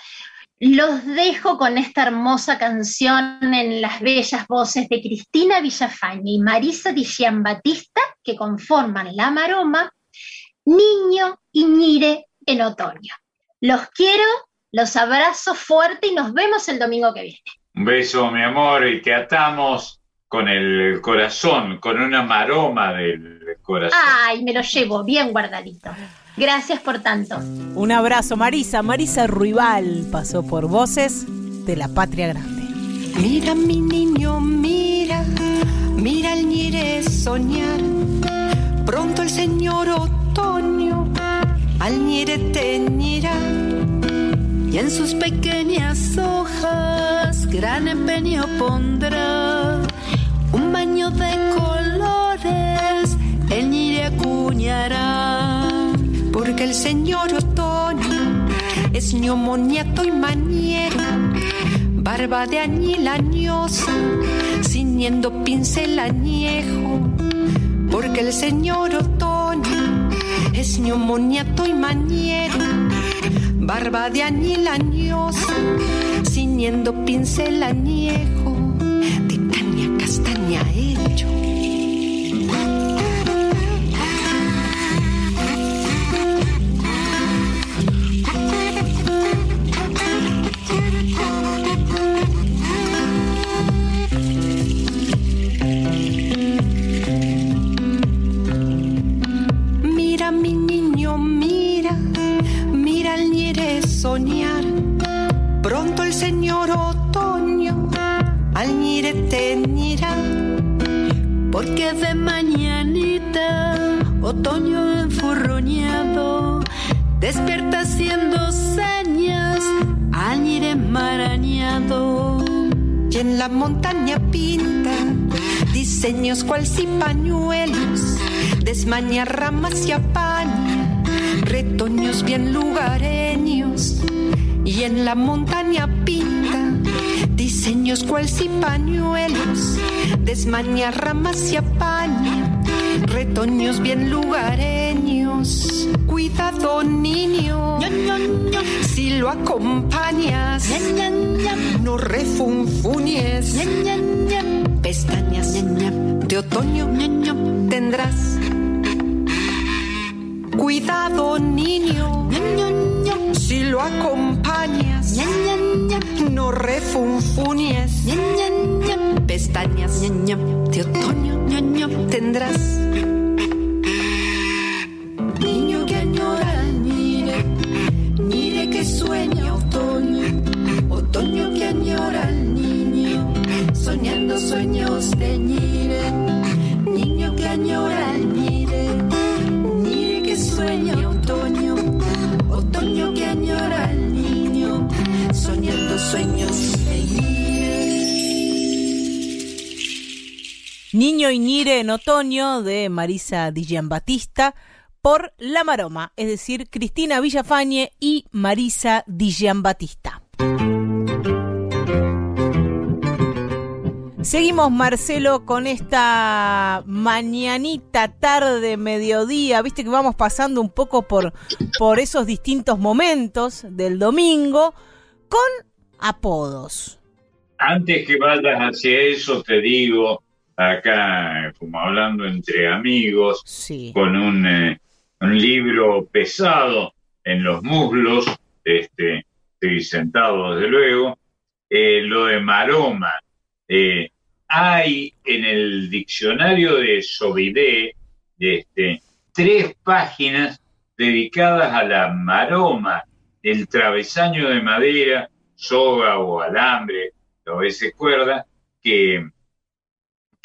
Los dejo con esta hermosa canción en las bellas voces de Cristina Villafaña y Marisa Di Batista, que conforman La Maroma, Niño y Ñire en otoño. Los quiero los abrazo fuerte y nos vemos el domingo que viene. Un beso, mi amor, y te atamos con el corazón, con una maroma del corazón. Ay, me lo llevo bien guardadito. Gracias por tanto. Un abrazo, Marisa. Marisa Ruibal pasó por Voces de la Patria Grande. Mira, mi niño, mira, mira el ñire soñar. Pronto el señor otoño al ñire teñirá y en sus pequeñas hojas gran empeño pondrá un baño de colores, el ñire acuñará, porque el señor otoño es ñomoniato y mañero, barba de añil añosa, ciñendo pincel añejo, porque el señor otoño es ñomoniato y mañero barba de añil añosa, ciñendo pincel añejo, de caña castaña hecho. Otoño enfurruñado despierta haciendo señas al ñire marañado. Y en la montaña pinta diseños cual si pañuelos, desmaña ramas y apaña retoños bien lugareños y en la montaña pinta diseños cual si pañuelos, desmaña ramas y apaña retoños bien lugareños. Cuidado niño, si lo acompañas, no refunfuñes, pestañas de otoño tendrás. Cuidado niño, si lo acompañas, no refunfunies, pestañas de otoño tendrás. Niño y Nire en otoño de Marisa Di Giambattista por La Maroma, es decir, Cristina Villafañe y Marisa Di Giambattista. Seguimos, Marcelo, con esta mañanita, tarde, mediodía. Viste que vamos pasando un poco por, por esos distintos momentos del domingo con apodos. Antes que vayas hacia eso, te digo, acá, como hablando entre amigos, Sí. con un, eh, un libro pesado en los muslos, este, estoy sentado desde luego, eh, lo de maroma. Eh, hay en el diccionario de Sobidé este, tres páginas dedicadas a la maroma, el travesaño de madera, soga o alambre, a veces cuerda, que,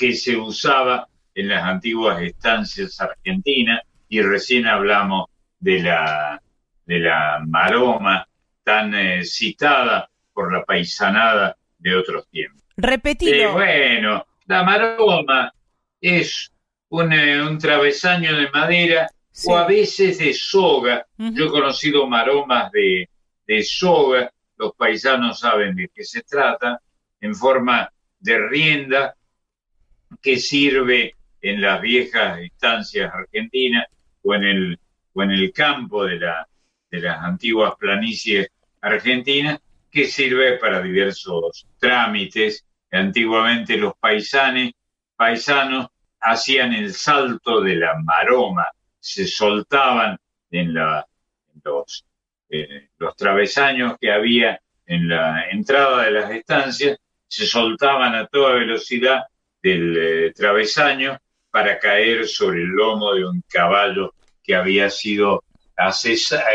que se usaba en las antiguas estancias argentinas y recién hablamos de la, de la maroma tan eh, citada por la paisanada de otros tiempos. Repetilo. Eh, bueno, la maroma es un, eh, un travesaño de madera o a veces de soga. Yo he conocido maromas de, de soga, los paisanos saben de qué se trata, en forma de rienda que sirve en las viejas estancias argentinas o en el, o en el campo de, la, de las antiguas planicies argentinas, que sirve para diversos trámites. Antiguamente los paisanes, paisanos hacían el salto de la maroma, se soltaban en, la, los, eh, los travesaños que había en la entrada de las estancias, se soltaban a toda velocidad del eh, travesaño para caer sobre el lomo de un caballo que había sido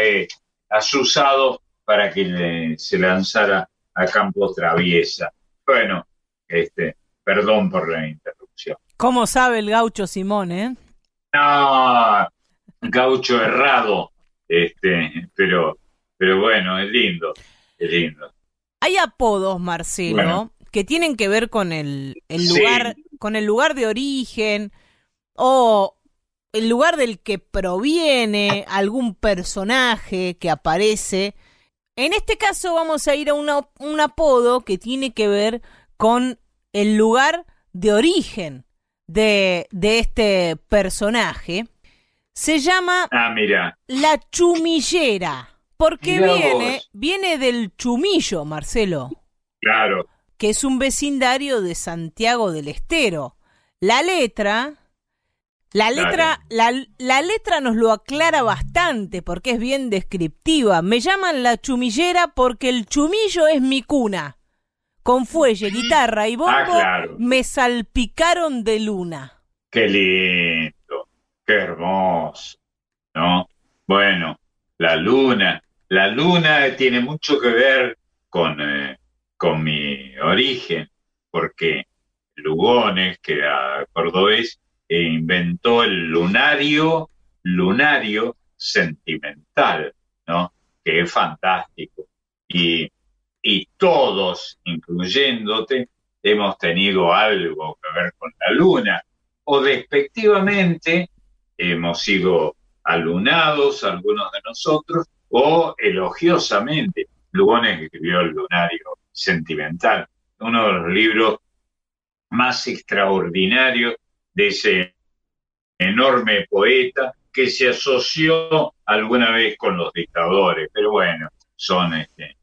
eh, asusado para que le- se lanzara a campo traviesa. Bueno, este, perdón por la interrupción. ¿Cómo sabe el gaucho Simón, eh? No, gaucho errado, este, pero, pero bueno, es lindo, es lindo. Hay apodos, Marcelo, Bueno. Que tienen que ver con el, el Sí. lugar, con el lugar de origen o el lugar del que proviene algún personaje que aparece. En este caso vamos a ir a una- un apodo que tiene que ver con el lugar de origen de, de este personaje. Se llama Ah, mira, la chumillera. Porque viene, vos. viene del chumillo, Marcelo, claro, que es un vecindario de Santiago del Estero. La letra, la letra, la, la letra nos lo aclara bastante porque es bien descriptiva. Me llaman la chumillera porque el chumillo es mi cuna. Con fuelle, guitarra y bombo Ah, claro. me salpicaron de luna. qué lindo, qué hermoso, ¿no? Bueno, la luna, la luna tiene mucho que ver con, eh, con mi origen, porque Lugones, que era cordobés, e inventó el lunario, lunario sentimental, ¿no? Que es fantástico. Y, y todos, incluyéndote, hemos tenido algo que ver con la luna, o despectivamente hemos sido alunados, algunos de nosotros, o elogiosamente. Lugones escribió el lunario sentimental, uno de los libros más extraordinarios de ese enorme poeta que se asoció alguna vez con los dictadores, pero bueno, son, este,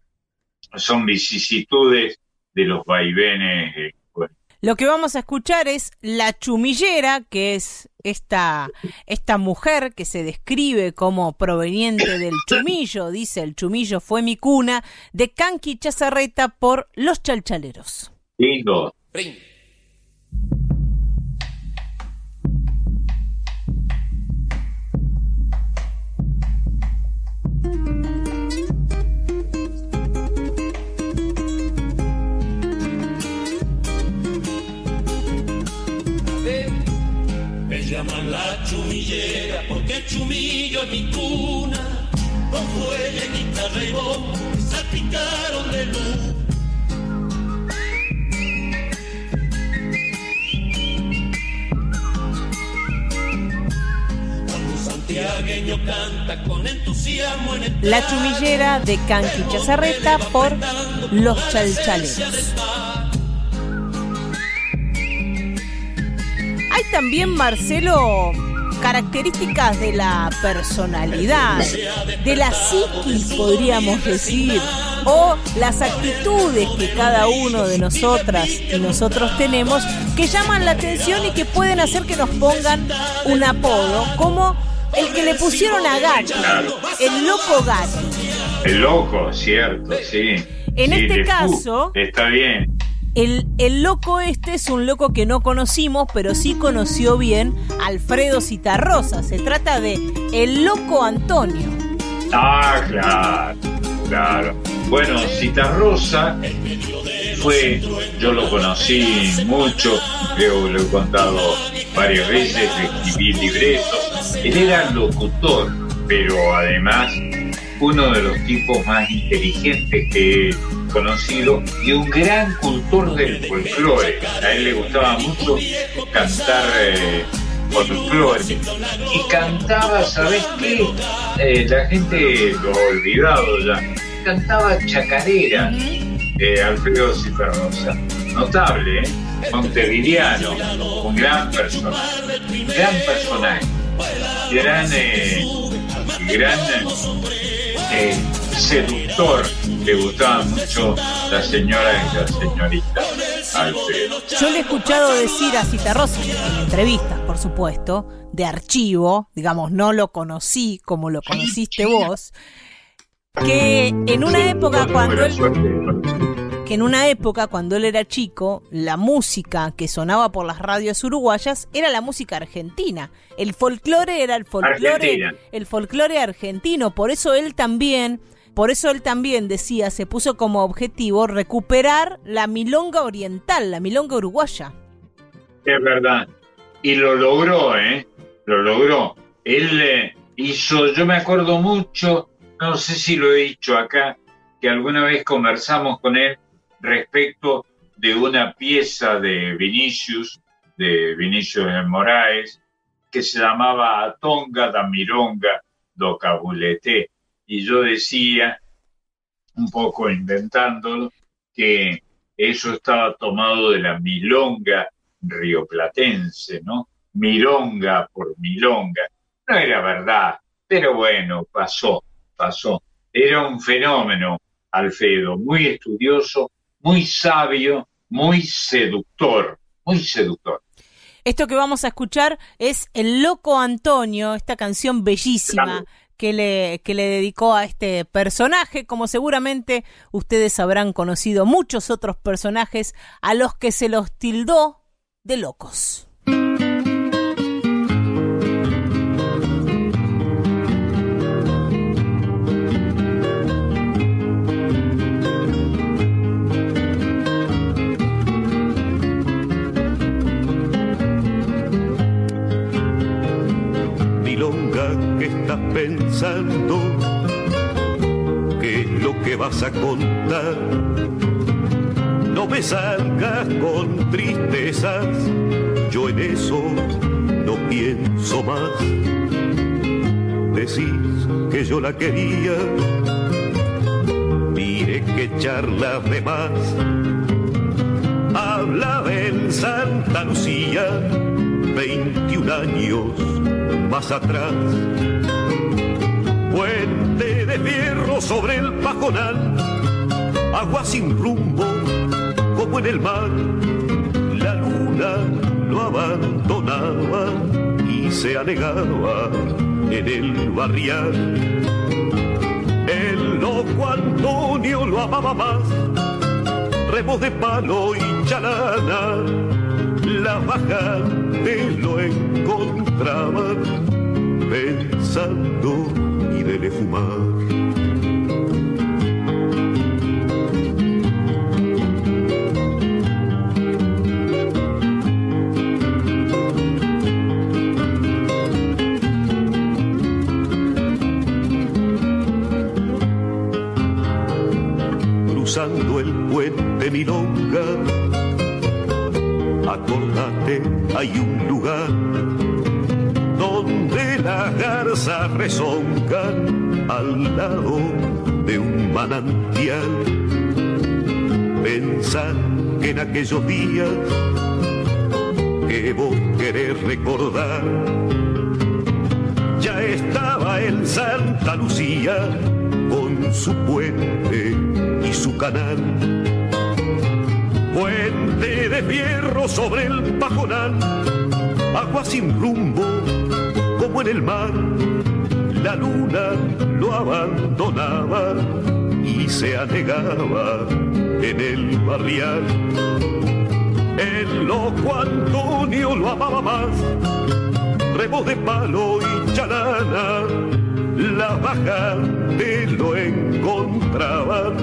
son vicisitudes de los vaivenes. Lo que vamos a escuchar es La Chumillera, que es esta, esta mujer que se describe como proveniente del chumillo, dice el chumillo fue mi cuna, de Canqui Chazarreta por Los Chalchaleros. lindo. La chumillera, porque chumillo es mi cuna, con fuelle, guitarra y bombo, que salpicaron de luz. La chumillera de Canqui Chazarreta por Los Chalchaleros. Hay también, Marcelo, características de la personalidad, de la psiquis, podríamos decir, o las actitudes que cada uno de nosotras y nosotros tenemos que llaman la atención y que pueden hacer que nos pongan un apodo, como el que le pusieron a Gatti, el loco Gatti. El loco, cierto, sí. En Sí, este caso- Está bien. El, el loco este es un loco que no conocimos, pero sí conoció bien Alfredo Citarrosa. Se trata de el loco Antonio. Ah, claro, claro. Bueno, Citarrosa fue, yo lo conocí mucho, creo lo he contado varias veces, escribí libretos. Él era locutor, pero además uno de los tipos más inteligentes que conocido y un gran cultor del folclore. A él le gustaba mucho cantar eh, folclore. Y cantaba, ¿sabes qué? Eh, la gente lo ha olvidado ya. Cantaba chacarera, Alfredo Citarrosa. Notable, ¿eh? Montevideano, un gran personaje. Gran personaje. Gran, eh, gran seductor. Le gustaba mucho la señora y la señorita Alfredo. Yo le he escuchado decir a Citarrosa, en entrevistas, por supuesto, de archivo, digamos, no lo conocí como lo conociste vos, que en una época cuando él que en una época cuando él era chico, la música que sonaba por las radios uruguayas era la música argentina. El folclore era el folclore, Argentina. el folclore argentino, por eso él también, por eso él también decía, se puso como objetivo recuperar la milonga oriental, la milonga uruguaya. Es verdad. Y lo logró, ¿eh? Lo logró. Él eh, hizo, yo me acuerdo mucho, no sé si lo he dicho acá, que alguna vez conversamos con él respecto de una pieza de Vinicius, de Vinicius de Moraes, que se llamaba Atonga da Mironga do Cabulete. Y yo decía, un poco inventándolo, que eso estaba tomado de la milonga rioplatense, ¿no? Milonga por milonga. No era verdad, pero bueno, pasó, pasó. Era un fenómeno, Alfredo, muy estudioso, muy sabio, muy seductor, muy seductor. Esto que vamos a escuchar es El Loco Antonio, esta canción bellísima Claro. Que le, que le dedicó a este personaje, como seguramente ustedes habrán conocido muchos otros personajes a los que se los tildó de locos. ¿Qué estás pensando? ¿Qué es lo que vas a contar? No me salgas con tristezas, yo en eso no pienso más. Decís que yo la quería, mire que charlas de más. Habla en Santa Lucía, 21 años más atrás. Puente de fierro sobre el pajonal, agua sin rumbo como en el mar. La luna lo abandonaba y se anegaba en el barrial. El loco Antonio lo amaba más, remos de palo y chalana, la baja te lo encontraba pensando y dele fumar. Cruzando el puente Milonga Acordate, hay un lugar donde las garzas rezongan al lado de un manantial. Pensar que en aquellos días que vos querés recordar, ya estaba en Santa Lucía con su puente y su canal. Puente de fierro sobre el pajonal, agua sin rumbo como en el mar. La luna lo abandonaba y se anegaba en el barrial. El loco Antonio lo amaba más, remos de palo y chalana, la baja te lo encontraban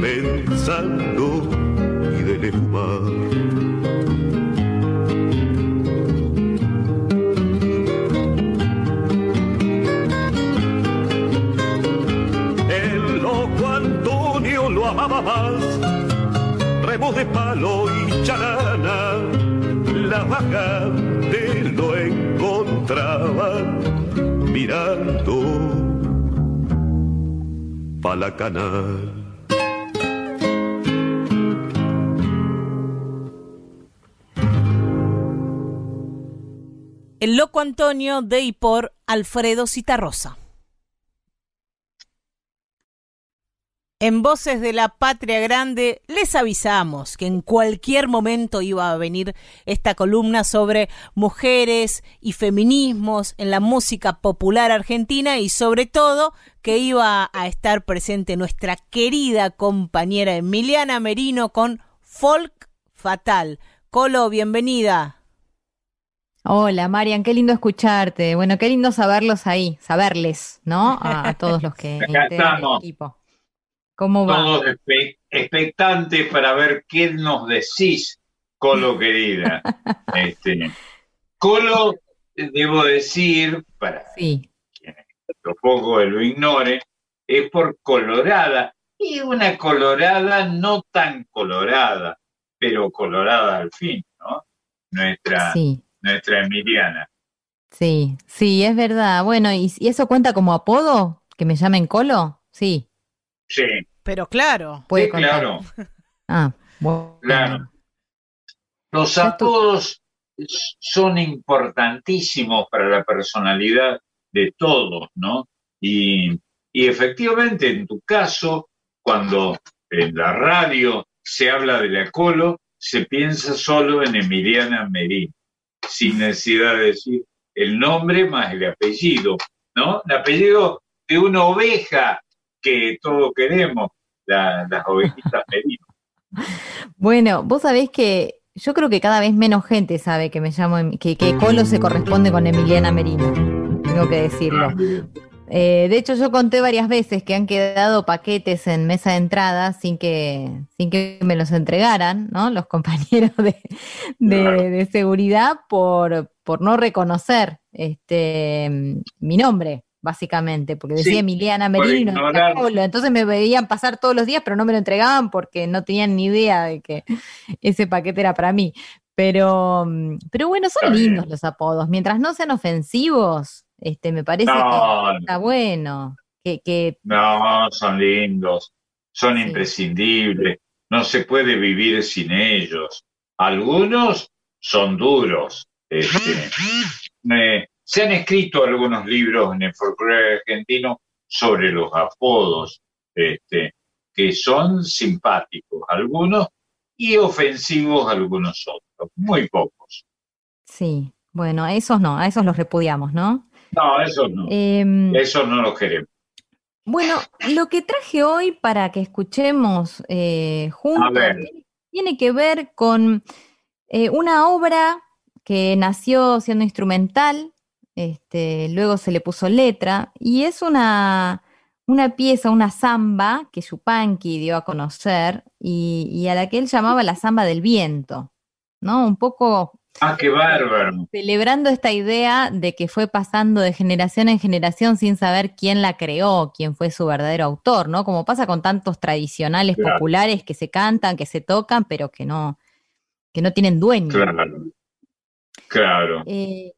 pensando de fumar. El loco Antonio lo amaba más, remos de palo y charana, la baja te lo encontraban mirando pa' la canal. El loco Antonio de y por Alfredo Citarrosa. En Voces de la Patria Grande les avisamos que en cualquier momento iba a venir esta columna sobre mujeres y feminismos en la música popular argentina y sobre todo que iba a estar presente nuestra querida compañera Emiliana Merino con Folk Fatal. Colo, bienvenida. Hola, Marian, qué lindo escucharte. Bueno, qué lindo saberlos ahí, saberles, ¿no? A, a todos los que integran el equipo. ¿Cómo va? Todos expectantes para ver qué nos decís, Colo querida. Este, Colo, debo decir, para Sí. lo poco que lo ignore, es por colorada. Y una colorada no tan colorada, pero colorada al fin, ¿no? Nuestra, Sí, nuestra Emiliana. sí, sí, es verdad. Bueno, ¿y, y eso cuenta como apodo? ¿Que me llamen Colo? Sí, Sí, Pero claro. puede sí, claro. Ah, bueno. Claro. Los apodos son importantísimos para la personalidad de todos, ¿no? Y, y efectivamente, en tu caso, cuando en la radio se habla de la colo, se piensa solo en Emiliana Merín, sin necesidad de decir el nombre más el apellido, ¿no? El apellido de una oveja que todos queremos, la- las ovejitas Merino. Bueno, vos sabés que yo creo que cada vez menos gente sabe que me llamo, Em- que, que Colo se corresponde con Emiliana Merino. Tengo que decirlo. Eh, de hecho, yo conté varias veces que han quedado paquetes en mesa de entrada sin que, sin que me los entregaran, ¿no? Los compañeros de, de- de seguridad por, por no reconocer este, mi nombre, básicamente, porque decía Sí, Emiliana Merino. y no. Entonces me veían pasar todos los días, pero no me lo entregaban porque no tenían ni idea de que ese paquete era para mí. Pero, mm, pero bueno, son lindos los apodos. Mientras no sean ofensivos, este, me parece No, que está bueno. Que, que No, son lindos, son Sí. imprescindibles, no se puede vivir sin ellos. Algunos son duros. este, se han escrito algunos libros en el folclore argentino sobre los apodos, este, que son simpáticos algunos y ofensivos algunos otros, muy pocos. sí, bueno, a esos no, a esos los repudiamos, ¿no? No, esos no, Em, esos no los queremos. Bueno, lo que traje hoy para que escuchemos eh, juntos tiene, tiene que ver con eh, una obra que nació siendo instrumental, este, luego se le puso letra, y es una, una pieza, una samba que Yupanqui dio a conocer y, y a la que él llamaba la samba del viento, ¿no? Un poco Ah, qué bárbaro. celebrando esta idea de que fue pasando de generación en generación sin saber quién la creó, quién fue su verdadero autor, ¿no? Como pasa con tantos tradicionales Claro. populares que se cantan, que se tocan, pero que no, que no tienen dueño. Claro. Claro. Eh,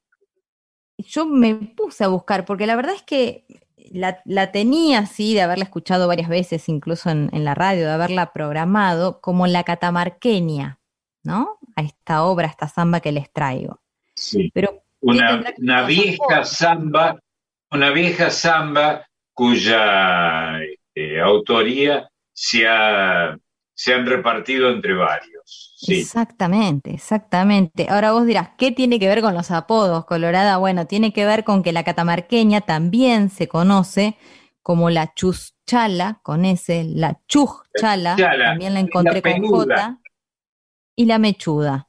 yo me puse a buscar, porque la verdad es que la, la tenía así, de haberla escuchado varias veces, incluso en, en la radio, de haberla programado, como la catamarqueña, ¿no? A esta obra, a esta samba que les traigo. Sí. Pero Una, vieja samba, una vieja samba cuya este, autoría se, ha, se han repartido entre varios. Sí. Exactamente, exactamente. Ahora vos dirás, ¿qué tiene que ver con los apodos, Colorada? Bueno, tiene que ver con que la catamarqueña también se conoce como la chuschala, con ese, la chujchala, Chala, también la la encontré con. J, y la mechuda.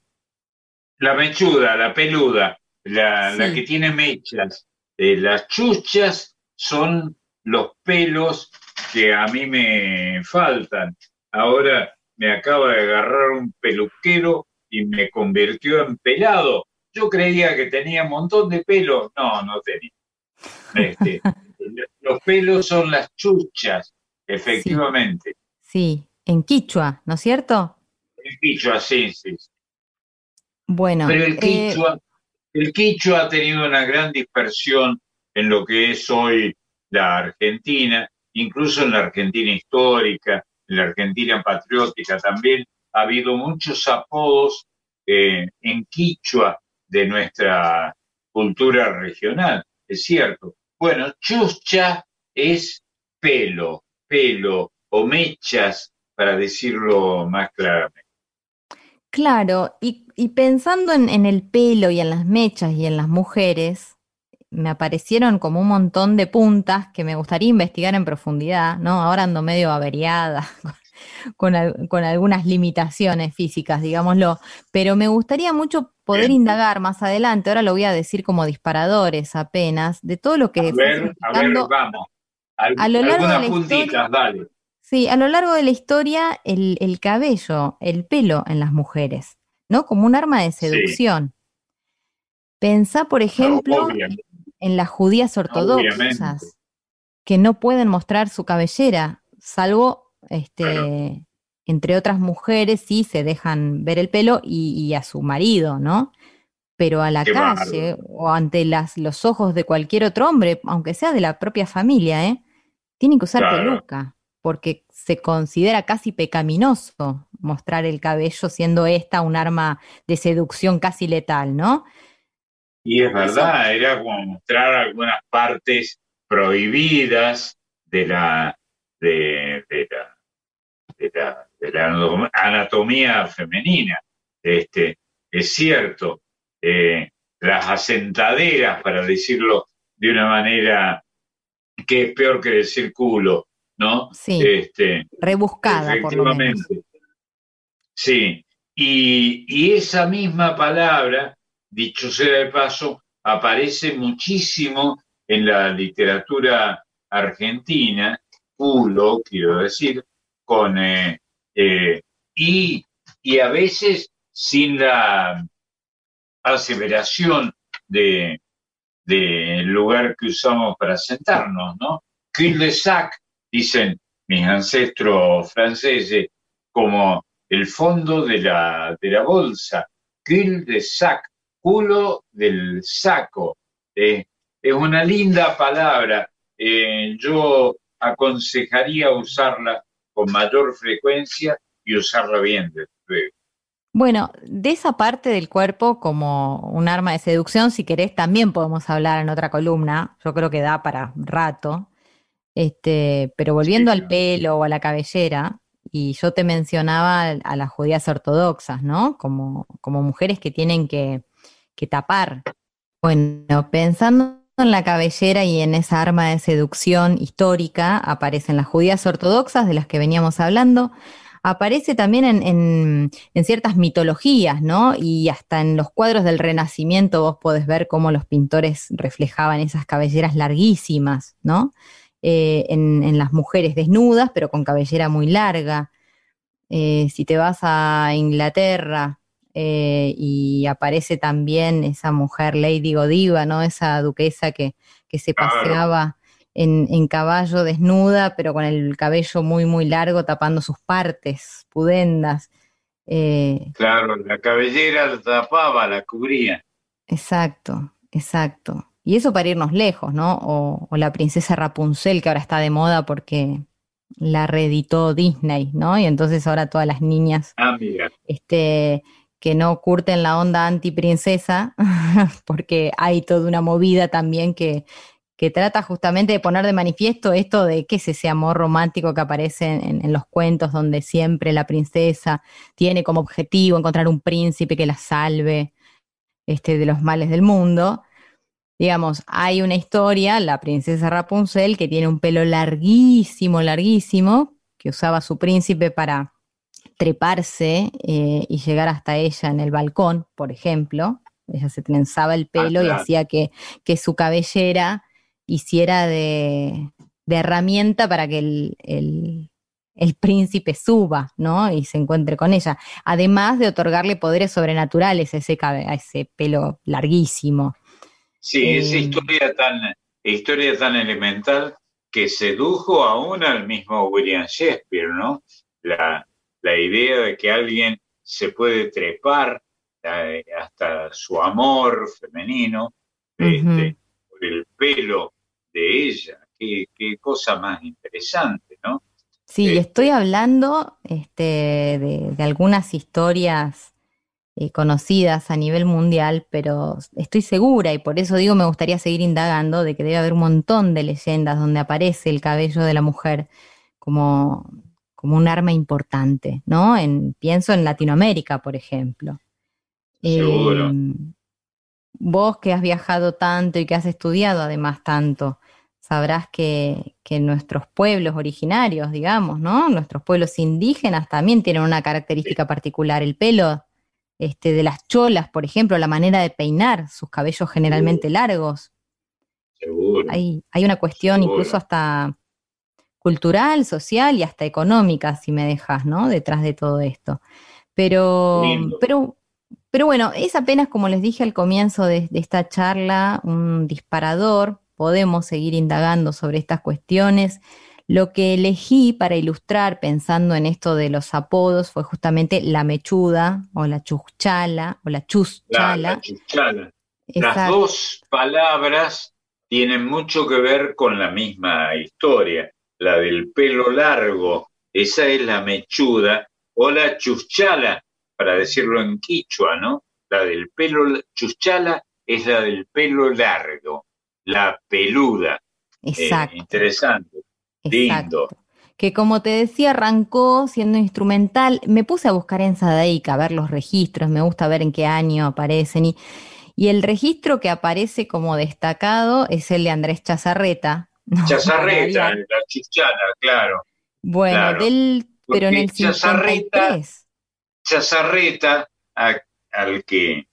La mechuda, la peluda, la, la Sí. que tiene mechas. Eh, las chuchas son los pelos que a mí me faltan. Ahora me acaba de agarrar un peluquero y me convirtió en pelado. Yo creía que tenía un montón de pelos. No, no tenía. Este, los pelos son las chuchas, efectivamente. Sí, en quichua, ¿no es cierto? El quichua, sí, sí. Bueno, Pero el eh, quichua, el quichua ha tenido una gran dispersión en lo que es hoy la Argentina, incluso en la Argentina histórica, en la Argentina patriótica también ha habido muchos apodos eh, en quichua de nuestra cultura regional, es cierto. Bueno, chuscha es pelo, pelo o mechas, para decirlo más claramente. Claro, y, y pensando en, en el pelo y en las mechas y en las mujeres, me aparecieron como un montón de puntas que me gustaría investigar en profundidad, ¿no? Ahora ando medio averiada, con, al- con algunas limitaciones físicas, digámoslo, pero me gustaría mucho poder indagar más adelante, ahora lo voy a decir como disparadores apenas, de todo lo que A ver, a ver, vamos. Al- a lo largo de la puntitas, historia- dale. Sí, a lo largo de la historia, el, el cabello, el pelo en las mujeres, ¿no? Como un arma de seducción. Pensá, por ejemplo, en las judías ortodoxas, que no pueden mostrar su cabellera, salvo, este, entre otras mujeres, sí se dejan ver el pelo y, y a su marido, ¿no? Pero a la Qué calle o ante las, los ojos de cualquier otro hombre, aunque sea de la propia familia, ¿eh? Tienen que usar Claro. peluca, porque se considera casi pecaminoso mostrar el cabello, siendo esta un arma de seducción casi letal, ¿no? Y es verdad, era como mostrar algunas partes prohibidas de la, de, de la, de la, de la anatomía femenina. Este, es cierto, eh, las asentaderas, para decirlo de una manera que es peor que decir culo, ¿no? Sí. Este, Rebuscada, por lo menos. Efectivamente. Sí, y, y esa misma palabra, dicho sea de paso, aparece muchísimo en la literatura argentina, culo, quiero decir, con eh, eh, y, y a veces sin la aseveración de del lugar que usamos para sentarnos, ¿no? Cul de sac, dicen mis ancestros franceses, como el fondo de la, de la bolsa, cul de sac, culo del saco. Eh, es una linda palabra. eh, yo aconsejaría usarla con mayor frecuencia y usarla bien luego. Bueno, de esa parte del cuerpo como un arma de seducción, si querés, también podemos hablar en otra columna. Yo creo que da para rato. Este, pero volviendo al pelo o a la cabellera, y yo te mencionaba a, a las judías ortodoxas, ¿no? Como, como mujeres que tienen que, que tapar. Bueno, pensando en la cabellera y en esa arma de seducción histórica, aparecen las judías ortodoxas de las que veníamos hablando, aparece también en, en- en ciertas mitologías, ¿no? Y hasta en los cuadros del Renacimiento vos podés ver cómo los pintores reflejaban esas cabelleras larguísimas, ¿no? Eh, en, en las mujeres desnudas, pero con cabellera muy larga. Eh, si te vas a Inglaterra, eh, y aparece también esa mujer Lady Godiva, ¿no? Esa duquesa que, que se paseaba en, en caballo desnuda, pero con el cabello muy, muy largo, tapando sus partes pudendas. Claro, la cabellera la tapaba, la cubría. Exacto, exacto. Y eso para irnos lejos, ¿no? O, o la princesa Rapunzel, que ahora está de moda porque la reeditó Disney, ¿no? Y entonces ahora todas las niñas Ah, este, que no curten la onda anti-princesa, porque hay toda una movida también que, que trata justamente de poner de manifiesto esto de que es ese amor romántico que aparece en, en los cuentos donde siempre la princesa tiene como objetivo encontrar un príncipe que la salve este, de los males del mundo. Digamos, hay una historia, la princesa Rapunzel, que tiene un pelo larguísimo, larguísimo, que usaba su príncipe para treparse eh, y llegar hasta ella en el balcón, por ejemplo. Ella se trenzaba el pelo y claro. hacía que, que su cabellera hiciera de, de herramienta para que el, el- el príncipe suba, ¿no? Y se encuentre con ella. Además de otorgarle poderes sobrenaturales a ese, a ese pelo larguísimo. Sí, esa Eh, historia tan, historia tan elemental que sedujo aún al mismo William Shakespeare, ¿no? La, la idea de que alguien se puede trepar eh, hasta su amor femenino este, por el pelo de ella. Qué, qué cosa más interesante, ¿no? Sí, Este- estoy hablando este, de, de algunas historias eh, conocidas a nivel mundial, pero estoy segura y por eso digo me gustaría seguir indagando de que debe haber un montón de leyendas donde aparece el cabello de la mujer como, como un arma importante, ¿no? En, pienso en Latinoamérica, por ejemplo. Seguro. Eh, vos que has viajado tanto y que has estudiado además tanto, sabrás que, que nuestros pueblos originarios, digamos, ¿no? Nuestros pueblos indígenas también tienen una característica particular. El pelo este, de las cholas, por ejemplo, la manera de peinar, sus cabellos generalmente largos. Seguro. Hay, hay una cuestión Seguro. incluso hasta cultural, social y hasta económica, si me dejas, ¿no? Detrás de todo esto. Pero, Lindo. pero, pero bueno, es apenas como les dije al comienzo de, de esta charla, un disparador. Podemos seguir indagando sobre estas cuestiones. Lo que elegí para ilustrar pensando en esto de los apodos fue justamente la mechuda o la chuchala o la La, chuschala. la chuchala. Las Exacto. dos palabras tienen mucho que ver con la misma historia. La del pelo largo, esa es la mechuda, o la chuchala, para decirlo en quichua, ¿no? La del pelo chuchala es la del pelo largo, la peluda. Eh, Exacto. lindo. Que como te decía, arrancó siendo instrumental. Me puse a buscar en Sadaica, a ver los registros, me gusta ver en qué año aparecen. Y, y el registro que aparece como destacado es el de Andrés Chazarreta. ¿no? Chazarreta, la chuchala, claro. Bueno, claro. del, pero en el Chazarreta 53. Chazarreta, a- al que,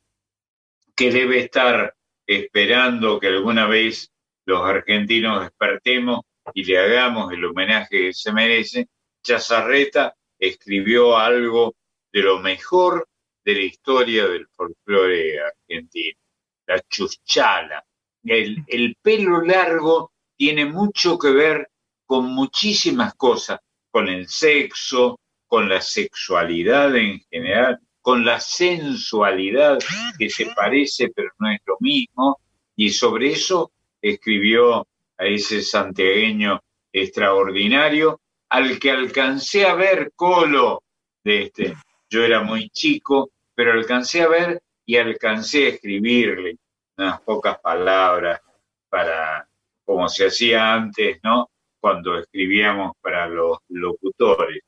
que debe estar esperando que alguna vez los argentinos despertemos y le hagamos el homenaje que se merece, Chazarreta escribió algo de lo mejor de la historia del folclore argentino, la chuchala. El, el pelo largo tiene mucho que ver con muchísimas cosas, con el sexo, con la sexualidad en general, con la sensualidad que se parece pero no es lo mismo, y sobre eso escribió a ese santiagueño extraordinario, al que alcancé a ver Colo, de este, yo era muy chico, pero alcancé a ver y alcancé a escribirle unas pocas palabras para, como se hacía antes, ¿no? Cuando escribíamos para los locutores,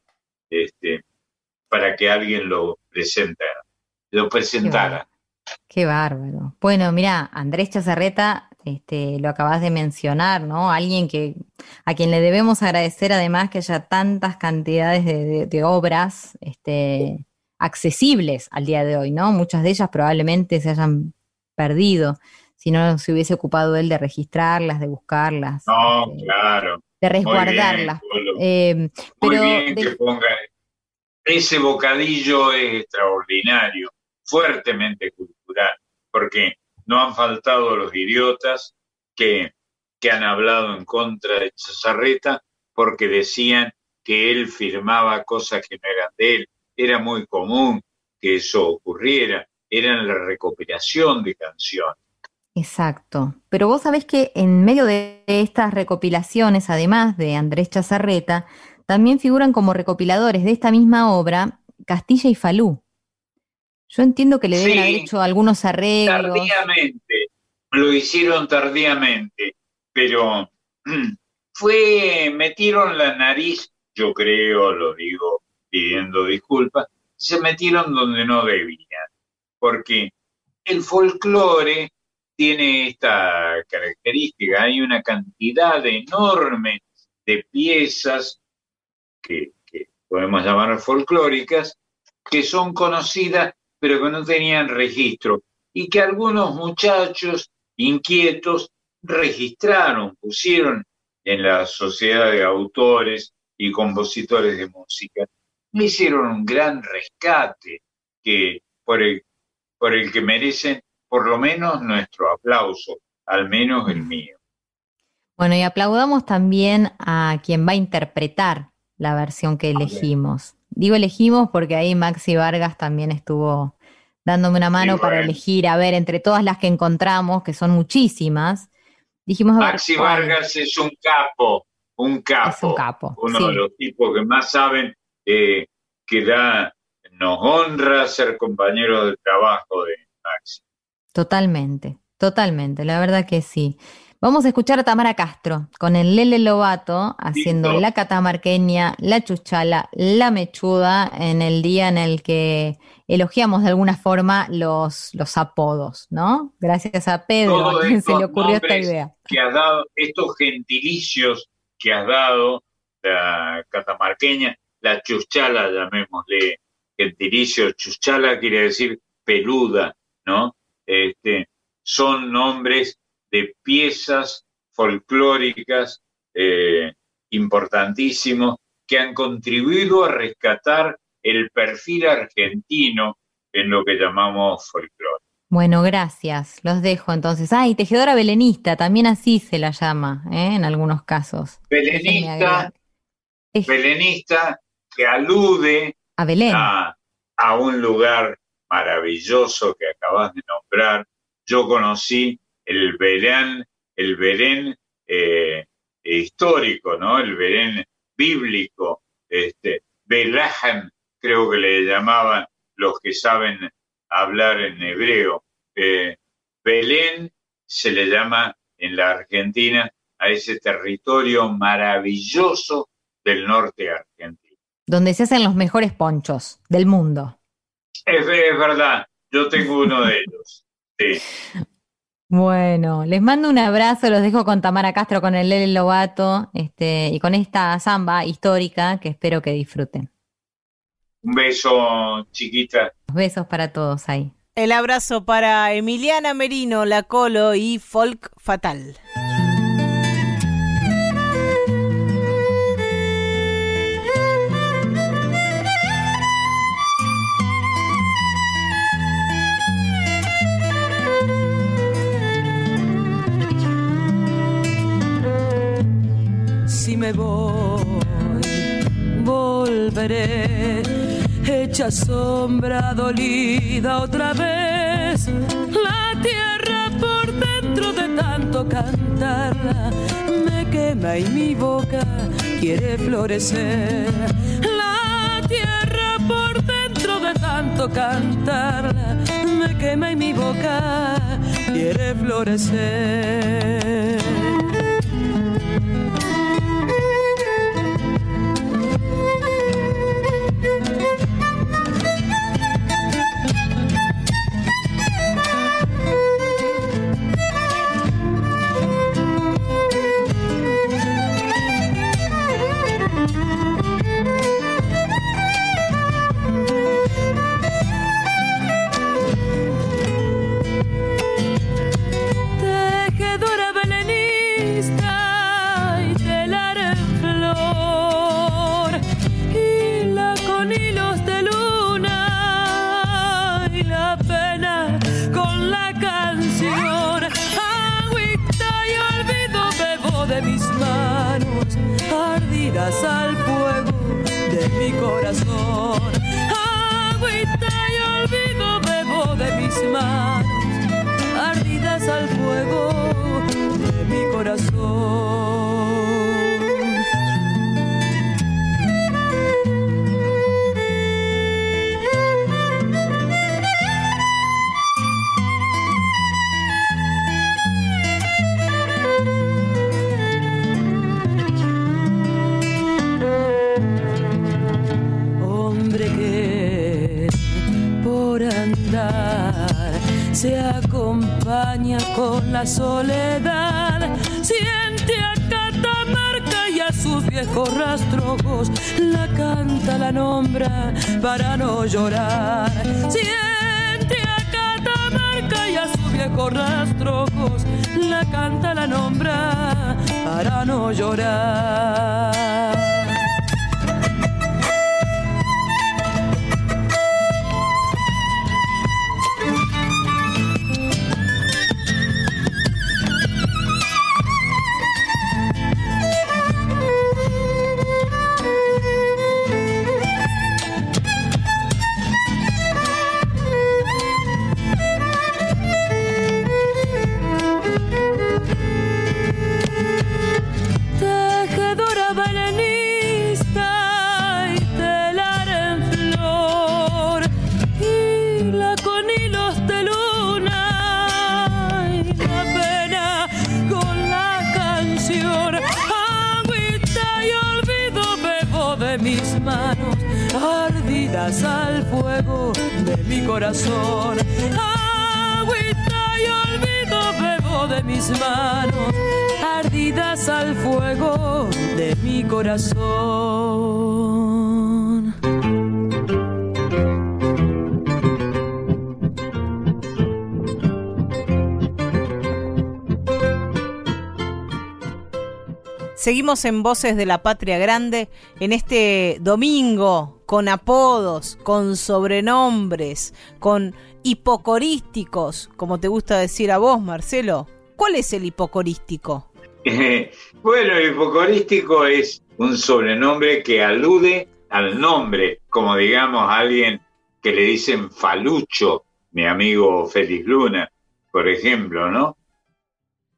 este, para que alguien lo presentara, lo presentara. Qué bárbaro. Bueno, mira, Andrés Chazarreta, este, lo acabas de mencionar, ¿no? Alguien que, a quien le debemos agradecer además que haya tantas cantidades de, de- de obras, este, accesibles al día de hoy, ¿no? Muchas de ellas probablemente se hayan perdido, si no se hubiese ocupado él de registrarlas, de buscarlas, No, claro. de Muy bien, resguardarlas. Muy pero bien de- que ponga. Ese bocadillo es extraordinario. fuertemente cultural, porque no han faltado los idiotas que, han hablado en contra de Chazarreta porque decían que él firmaba cosas que no eran de él. Era muy común que eso ocurriera, era la recopilación de canciones. Exacto. Pero vos sabés que en medio de estas recopilaciones, además de Andrés Chazarreta, también figuran como recopiladores de esta misma obra Castilla y Falú. Yo entiendo que le deben Sí. haber hecho algunos arreglos. Tardíamente, lo hicieron tardíamente, pero mm, fue, metieron la nariz, yo creo, lo digo pidiendo disculpas, se metieron donde no debían, porque el folclore tiene esta característica, hay una cantidad enorme de piezas que, que podemos llamar folclóricas, que son conocidas pero que no tenían registro y que algunos muchachos inquietos registraron, pusieron en la sociedad de autores y compositores de música. Hicieron un gran rescate que, por, el, por el que merecen por lo menos nuestro aplauso, al menos el mío. Bueno, y aplaudamos también a quien va a interpretar la versión que elegimos. Digo elegimos porque ahí Maxi Vargas también estuvo dándome una mano Sí, para bueno. elegir, a ver, entre todas las que encontramos, que son muchísimas, dijimos, a ver, Maxi ¿cuál? Vargas es un capo, un capo, Es un capo, uno sí. de los tipos que más saben eh, que da, nos honra ser compañeros de trabajo de Maxi. Totalmente, totalmente, la verdad que sí. Vamos a escuchar a Tamara Castro con el Lele Lobato haciendo Listo. la catamarqueña, la chuchala, la mechuda en el día en el que elogiamos de alguna forma los, los apodos, ¿no? Gracias a Pedro, a quien se le ocurrió esta idea. que has dado, estos gentilicios que has dado, la catamarqueña, la chuchala, llamémosle gentilicio, chuchala quiere decir peluda, ¿no? Este, son nombres de piezas folclóricas eh, importantísimos que han contribuido a rescatar el perfil argentino en lo que llamamos folclore. Bueno, gracias, los dejo entonces. Ah, y tejedora belenista, también así se la llama, ¿eh? en algunos casos. Belenista, que alude A Belén. a, a un lugar maravilloso que acabas de nombrar. Yo conocí el Belén, el Belén eh, histórico, ¿no? El Belén bíblico, este, Belahem, creo que le llamaban los que saben hablar en hebreo. Eh, Belén se le llama en la Argentina a ese territorio maravilloso del norte argentino. donde se hacen los mejores ponchos del mundo. Es, es verdad, yo tengo uno de ellos. Sí. Bueno, les mando un abrazo, los dejo con Tamara Castro, con el Lele Lobato, este, y con esta samba histórica que espero que disfruten. Un beso, chiquita. Besos para todos ahí. El abrazo para Emiliana Merino, La Colo y Folk Fatal. Si me voy, volveré, hecha sombra dolida otra vez. La tierra por dentro de tanto cantarla me quema y mi boca quiere florecer. La tierra por dentro de tanto cantarla me quema y mi boca quiere florecer. La soledad, siente a Catamarca y a sus viejos rastrojos, la canta, la nombra para no llorar. Siente a Catamarca y a sus viejos rastrojos, la canta, la nombra para no llorar. En Voces de la Patria Grande en este domingo con apodos, con sobrenombres, con hipocorísticos, como te gusta decir a vos, Marcelo. ¿Cuál es el hipocorístico? bueno, el hipocorístico es un sobrenombre que alude al nombre, como digamos a alguien que le dicen Falucho, mi amigo Félix Luna, por ejemplo, ¿no?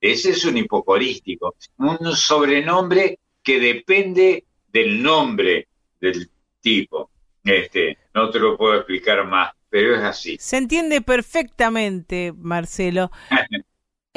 Ese es un hipocorístico, un sobrenombre que depende del nombre del tipo. Este, no te lo puedo explicar más, pero es así. Se entiende perfectamente, Marcelo.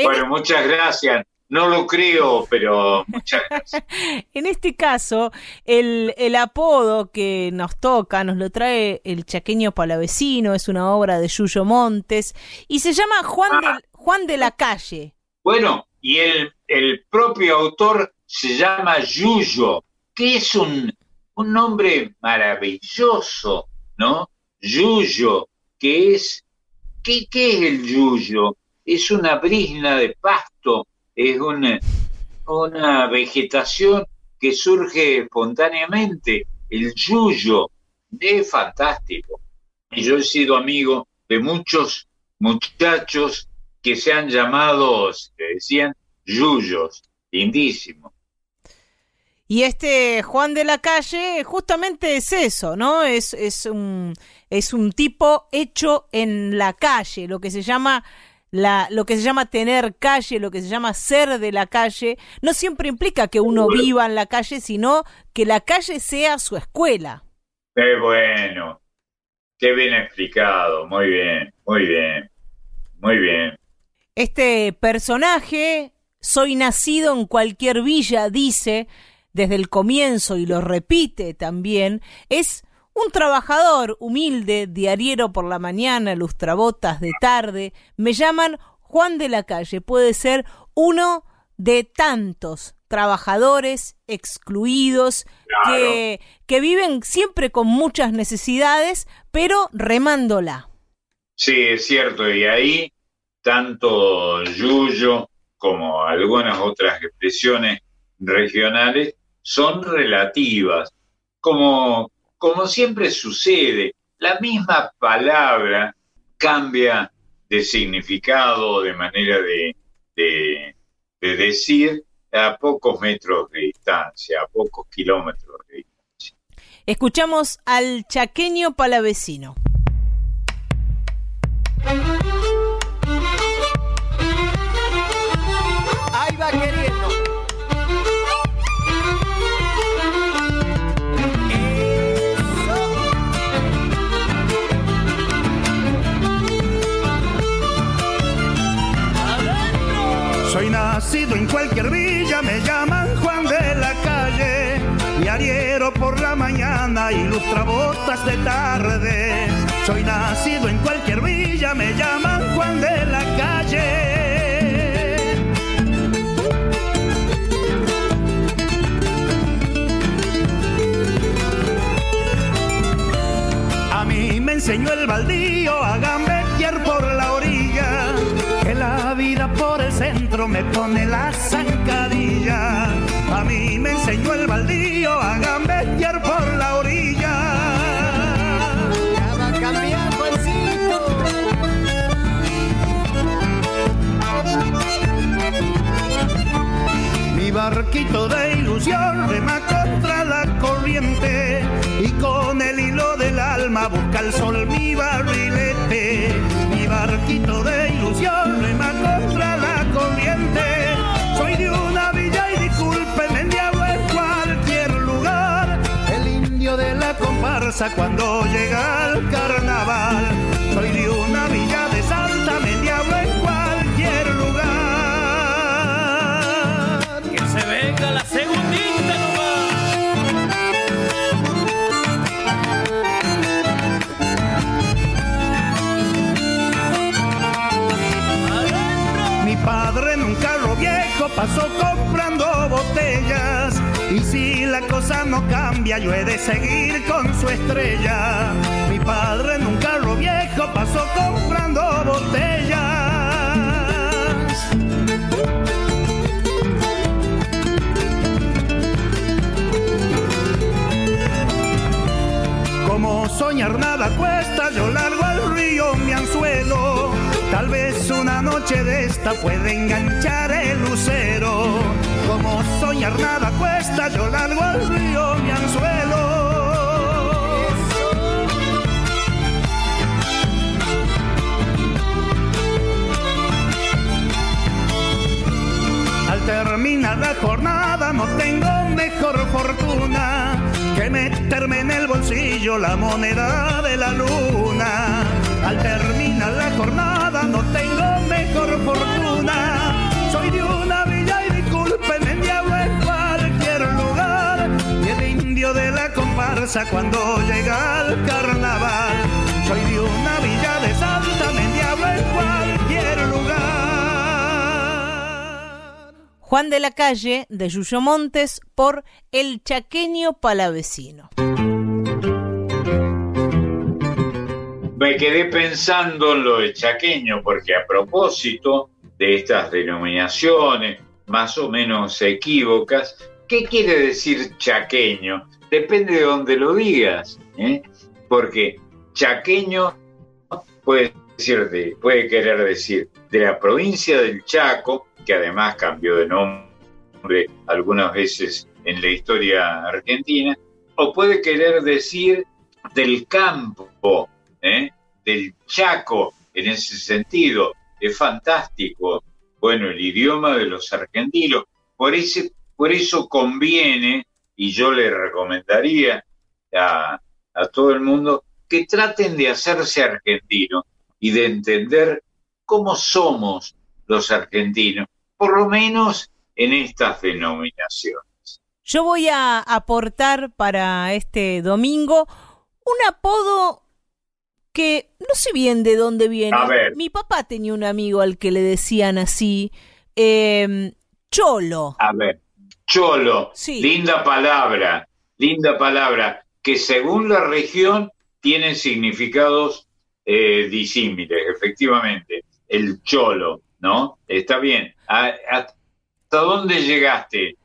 Bueno, muchas gracias. No lo creo, pero muchas gracias. En este caso, el, el apodo que nos toca nos lo trae el chaqueño palavecino, es una obra de Yuyo Montes, y se llama Juan, Ah. de, Juan de la Calle. Bueno, y el, el propio autor se llama Yuyo, que es un, un nombre maravilloso, ¿no? Yuyo, que es, ¿qué, qué es el yuyo? Es una brisna de pasto, es una, una vegetación que surge espontáneamente, el yuyo, es fantástico. Y yo he sido amigo de muchos muchachos que se han llamado, se decían, yuyos, lindísimo. Y este Juan de la Calle justamente es eso, ¿no? Es, es, un, es un tipo hecho en la calle, lo que se llama la, lo que se llama tener calle, lo que se llama ser de la calle, no siempre implica que uno viva en la calle, sino que la calle sea su escuela. Qué bueno, qué bien explicado, muy bien, muy bien, muy bien. Este personaje, soy nacido en cualquier villa, dice desde el comienzo y lo repite también, es un trabajador humilde, diariero por la mañana, lustrabotas de tarde. Me llaman Juan de la Calle. Puede ser uno de tantos trabajadores excluidos que, que viven siempre con muchas necesidades, pero remándola. Sí, es cierto, y ahí tanto yuyo como algunas otras expresiones regionales son relativas, como, como siempre sucede, la misma palabra cambia de significado, de manera de, de, de decir, a pocos metros de distancia, a pocos kilómetros de distancia. Escuchamos al chaqueño palavecino. Nacido en cualquier villa, me llaman Juan de la calle. Y ariero por la mañana, ilustra botas de tarde. Soy nacido en cualquier villa, me llaman Juan de la calle. A mí me enseñó el baldío a gambetear centro me pone la zancadilla. A mí me enseñó el baldío a gambetear por la orilla. Ya va a cambiar, Mi barquito de ilusión rema contra la corriente y con el hilo del alma busca el sol mi barrilete. Mi barquito de ilusión comparsa cuando llega al carnaval. Soy de una villa de Santa, me diablo en cualquier lugar. Que se venga la segundita Mi padre en un carro viejo pasó comprando botellas. Y si la cosa no cambia, yo he de seguir con su estrella. Mi padre en un carro viejo pasó comprando botellas. Como soñar nada cuesta, yo largo al río mi anzuelo. Tal vez una noche de esta puede enganchar el lucero. Como soñar nada cuesta, yo largo al río mi anzuelo. Al terminar la jornada no tengo mejor fortuna que meterme en el bolsillo la moneda de la luna. Al terminar la jornada no tengo mejor fortuna. Soy de una cuando llega al carnaval. Soy de una villa de Salta, me diablo en cualquier lugar. Juan de la Calle, de Yuyo Montes, por El Chaqueño Palavecino. Me quedé pensando en lo de chaqueño, porque a propósito de estas denominaciones más o menos equívocas, ¿qué quiere decir chaqueño? Depende de donde lo digas, ¿eh? porque chaqueño puede, decir de- puede querer decir de la provincia del Chaco, que además cambió de nombre algunas veces en la historia argentina, o puede querer decir del campo, ¿eh? del Chaco, en ese sentido. Es fantástico, bueno, el idioma de los argentinos. Por, ese, por eso conviene, y yo le recomendaría a, a todo el mundo, que traten de hacerse argentinos y de entender cómo somos los argentinos, por lo menos en estas denominaciones. Yo voy a aportar para este domingo un apodo que no sé bien de dónde viene. A ver. Mi papá tenía un amigo al que le decían así, eh, Cholo. A ver, cholo, Sí. linda palabra, linda palabra, que según la región tienen significados eh, disímiles, efectivamente. El cholo, ¿no? Está bien. ¿A- ¿Hasta dónde llegaste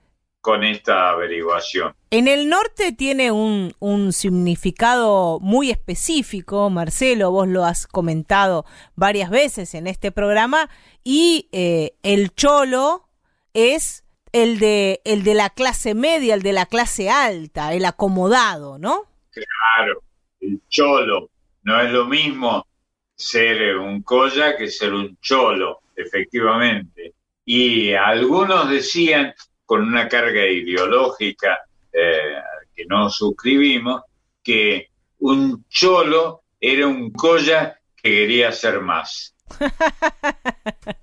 con esta averiguación? En el norte tiene un, un significado muy específico, Marcelo, vos lo has comentado varias veces en este programa, y eh, el cholo es el de, el de la clase media, el de la clase alta, el acomodado, ¿no? Claro, el cholo. No es lo mismo ser un colla que ser un cholo, efectivamente. Y algunos decían, con una carga ideológica eh, que no suscribimos, que un cholo era un colla que quería ser más.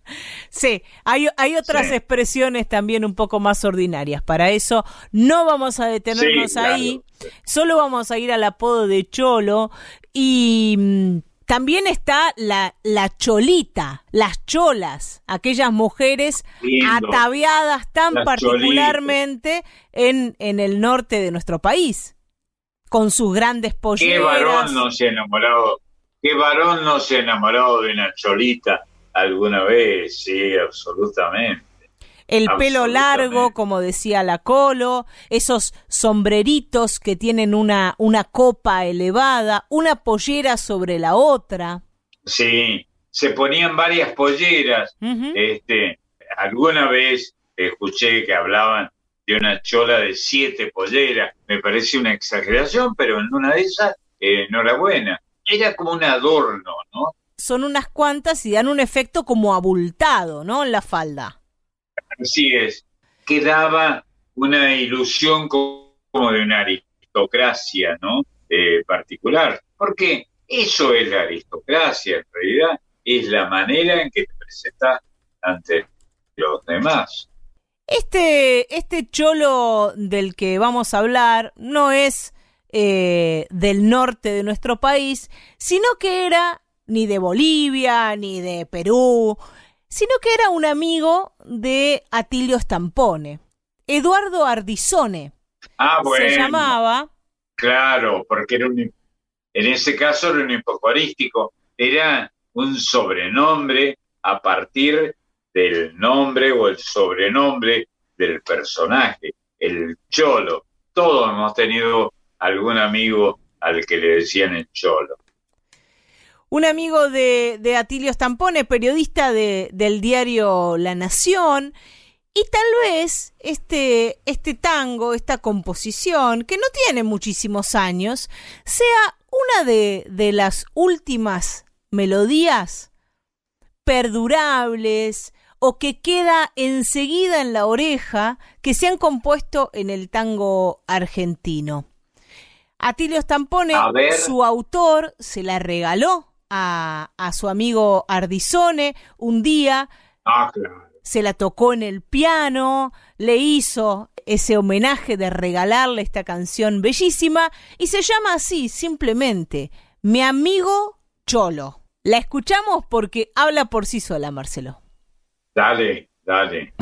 Sí, hay, hay otras Sí. expresiones también un poco más ordinarias. Para eso no vamos a detenernos Sí, claro. ahí, solo vamos a ir al apodo de Cholo y mm, también está la, la cholita, las cholas, aquellas mujeres Lindo. ataviadas tan Las particularmente en, en el norte de nuestro país, con sus grandes ¿Qué polleras. varón no se ha enamorado? ¿Qué varón no se ha enamorado de una cholita alguna vez? Sí, absolutamente. El pelo largo, como decía la Colo, esos sombreritos que tienen una, una copa elevada, una pollera sobre la otra. Sí, se ponían varias polleras. Este, alguna vez escuché que hablaban de una chola de siete polleras. Me parece una exageración, pero en una de esas, eh, enhorabuena. Era como un adorno, ¿no? Son unas cuantas y dan un efecto como abultado, ¿no? En la falda. Así es. Que daba una ilusión co- como de una aristocracia, ¿no? Eh, particular. Porque eso es la aristocracia, en realidad. Es la manera en que te presentas ante los demás. Este, este cholo del que vamos a hablar no es eh, del norte de nuestro país, sino que era ni de Bolivia, ni de Perú, sino que era un amigo de Atilio Stampone, Eduardo Ardizone. Ah, bueno. Se llamaba. Claro, porque era un, en ese caso era un hipocorístico, era un sobrenombre a partir del nombre o el sobrenombre del personaje, el cholo. Todos hemos tenido algún amigo al que le decían el cholo. un amigo de, de Atilio Stampone, periodista de- del diario La Nación, y tal vez este, este tango, esta composición, que no tiene muchísimos años, sea una de, de las últimas melodías perdurables o que queda enseguida en la oreja que se han compuesto en el tango argentino. Atilio Stampone, su autor, se la regaló a, a su amigo Ardizone un día, Ah, claro. se la tocó en el piano, le hizo ese homenaje de regalarle esta canción bellísima y se llama así, simplemente, Mi amigo Cholo. La escuchamos porque habla por sí sola, Marcelo. Dale, dale.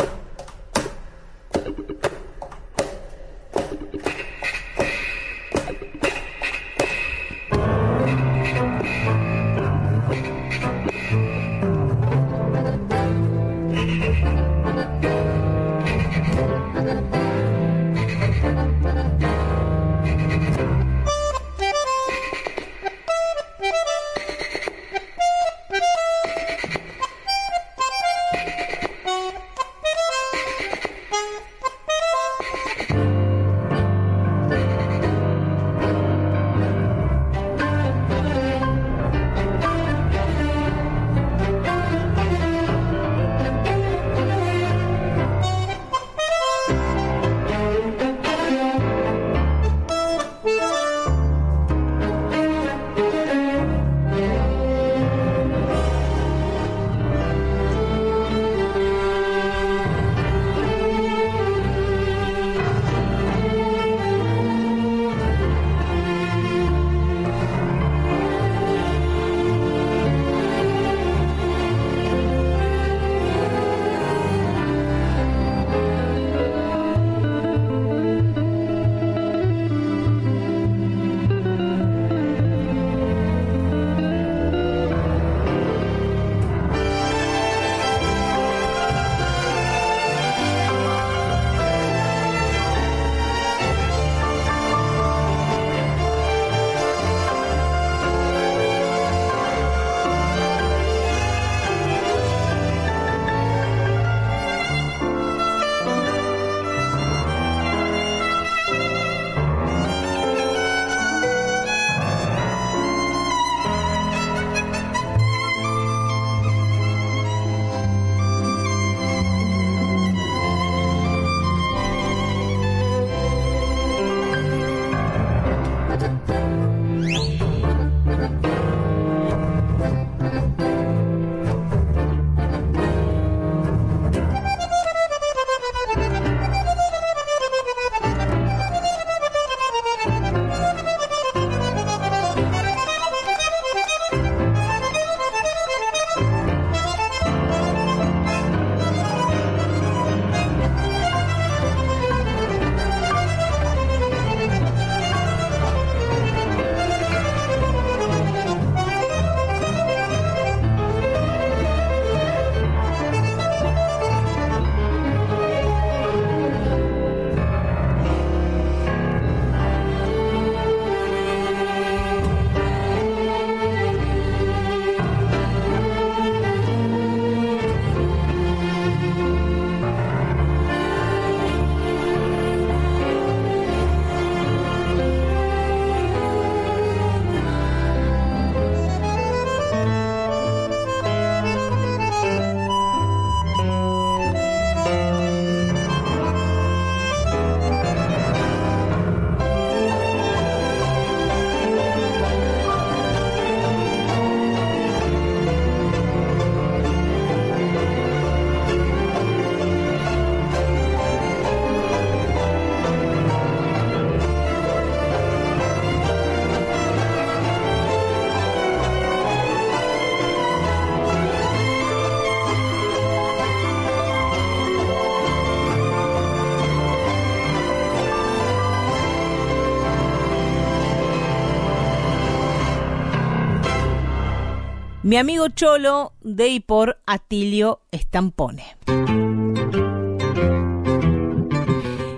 Mi amigo Cholo de y por Atilio Estampone.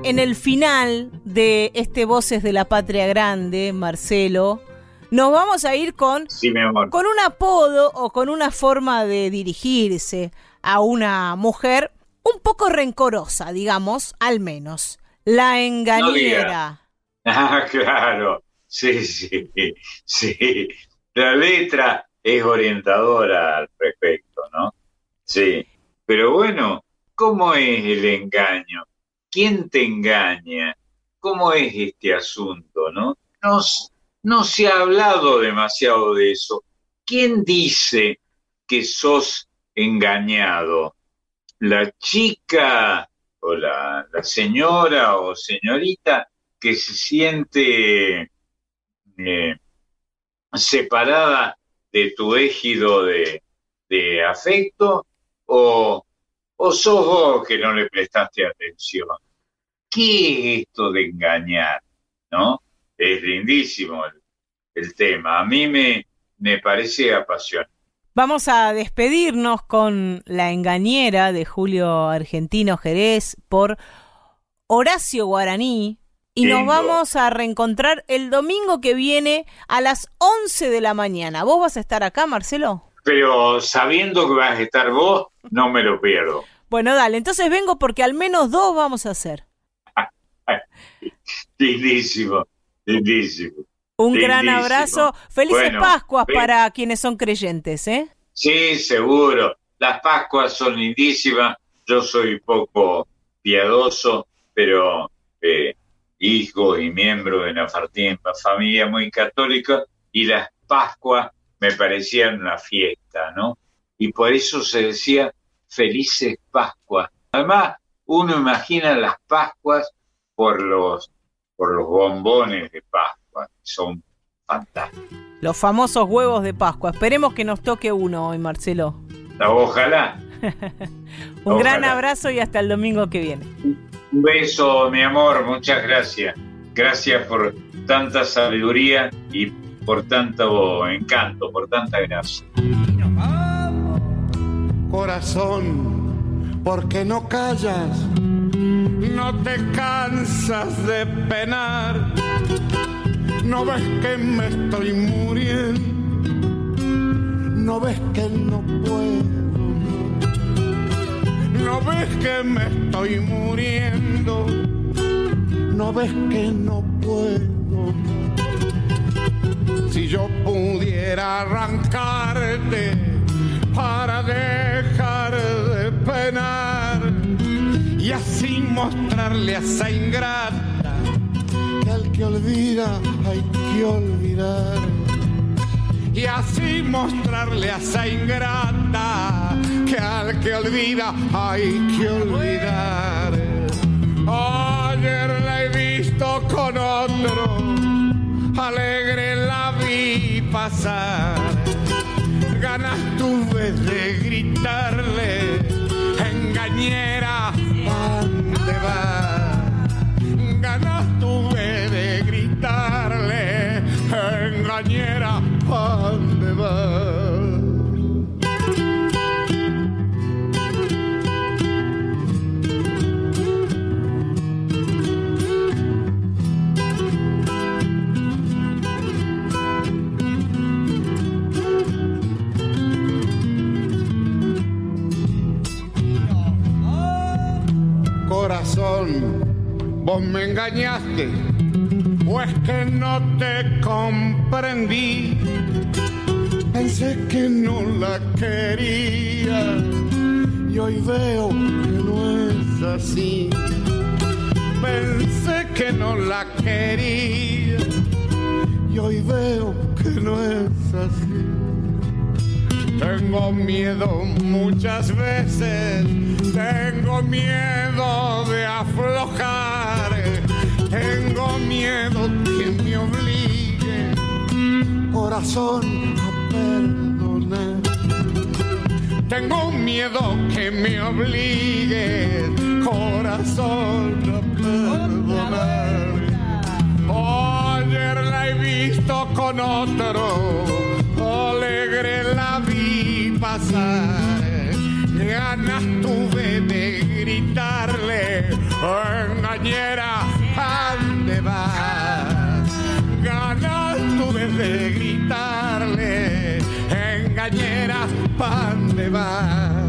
En el final de este Voces de la Patria Grande, Marcelo, nos vamos a ir con, Sí, mi amor. con un apodo o con una forma de dirigirse a una mujer un poco rencorosa, digamos, al menos. La engañera. Ah, claro. Sí, sí, sí. La letra es orientadora al respecto, ¿no? Sí. Pero bueno, ¿cómo es el engaño? ¿Quién te engaña? ¿Cómo es este asunto, no? No, se ha hablado demasiado de eso. ¿Quién dice que sos engañado? ¿La chica o la, la señora o señorita que se siente eh, separada de tu égido de, afecto o, o sos vos que no le prestaste atención? ¿Qué es esto de engañar? ¿No? Es lindísimo el, el tema. A mí me, me parece apasionante. Vamos a despedirnos con La engañera de Julio Argentino Jerez por Horacio Guaraní y nos vamos a reencontrar el domingo que viene a las 11 de la mañana. ¿Vos vas a estar acá, Marcelo? Pero sabiendo que vas a estar vos, no me lo pierdo. Bueno, dale, entonces vengo porque al menos dos vamos a hacer. Lindísimo, lindísimo. Un gran abrazo. Felices Bueno, Pascuas para quienes son creyentes, ¿eh? Sí, seguro. Las Pascuas son lindísimas. Yo soy poco piadoso, pero eh, hijo y miembro de una farti- familia muy católica y las Pascuas me parecían una fiesta, ¿no? Y por eso se decía felices Pascuas. Además, uno imagina las Pascuas por los, por los bombones de Pascua, que son fantásticos. Los famosos huevos de Pascua. Esperemos que nos toque uno hoy, Marcelo. Ojalá. Un gran abrazo y hasta el domingo que viene. Un beso, mi amor, muchas gracias. Gracias por tanta sabiduría y por tanto encanto, por tanta gracia. Corazón, ¿por qué no callas? No te cansas de penar. No ves que me estoy muriendo. No ves que no puedo. No ves que me estoy muriendo. No ves que no puedo. Si yo pudiera arrancarte para dejar de penar y así mostrarle a esa ingrata que al que olvida hay que olvidar. Y así mostrarle a esa ingrata que al que olvida hay que olvidar. Ayer la he visto con otro, alegre la vi pasar. Ganas tuve de gritarle, engañera, ¿dónde vas? Ganas tuve de gritarle, engañera, ¿dónde vas? Corazón, vos me engañaste, o es que no te comprendí. Pensé que no la quería y hoy veo que no es así. Pensé que no la quería y hoy veo que no es así. Tengo miedo muchas veces, tengo miedo de aflojar, tengo miedo que me obligue, corazón, a perdonar. Tengo miedo que me obligue, corazón, a perdonar. Ayer la he visto con otro, alegre la vi pasar. Ganas tuve de gritarle, engañera, ¿a dónde vas? Ganas tuve de gritarle, engañera, ¿pa' dónde vas?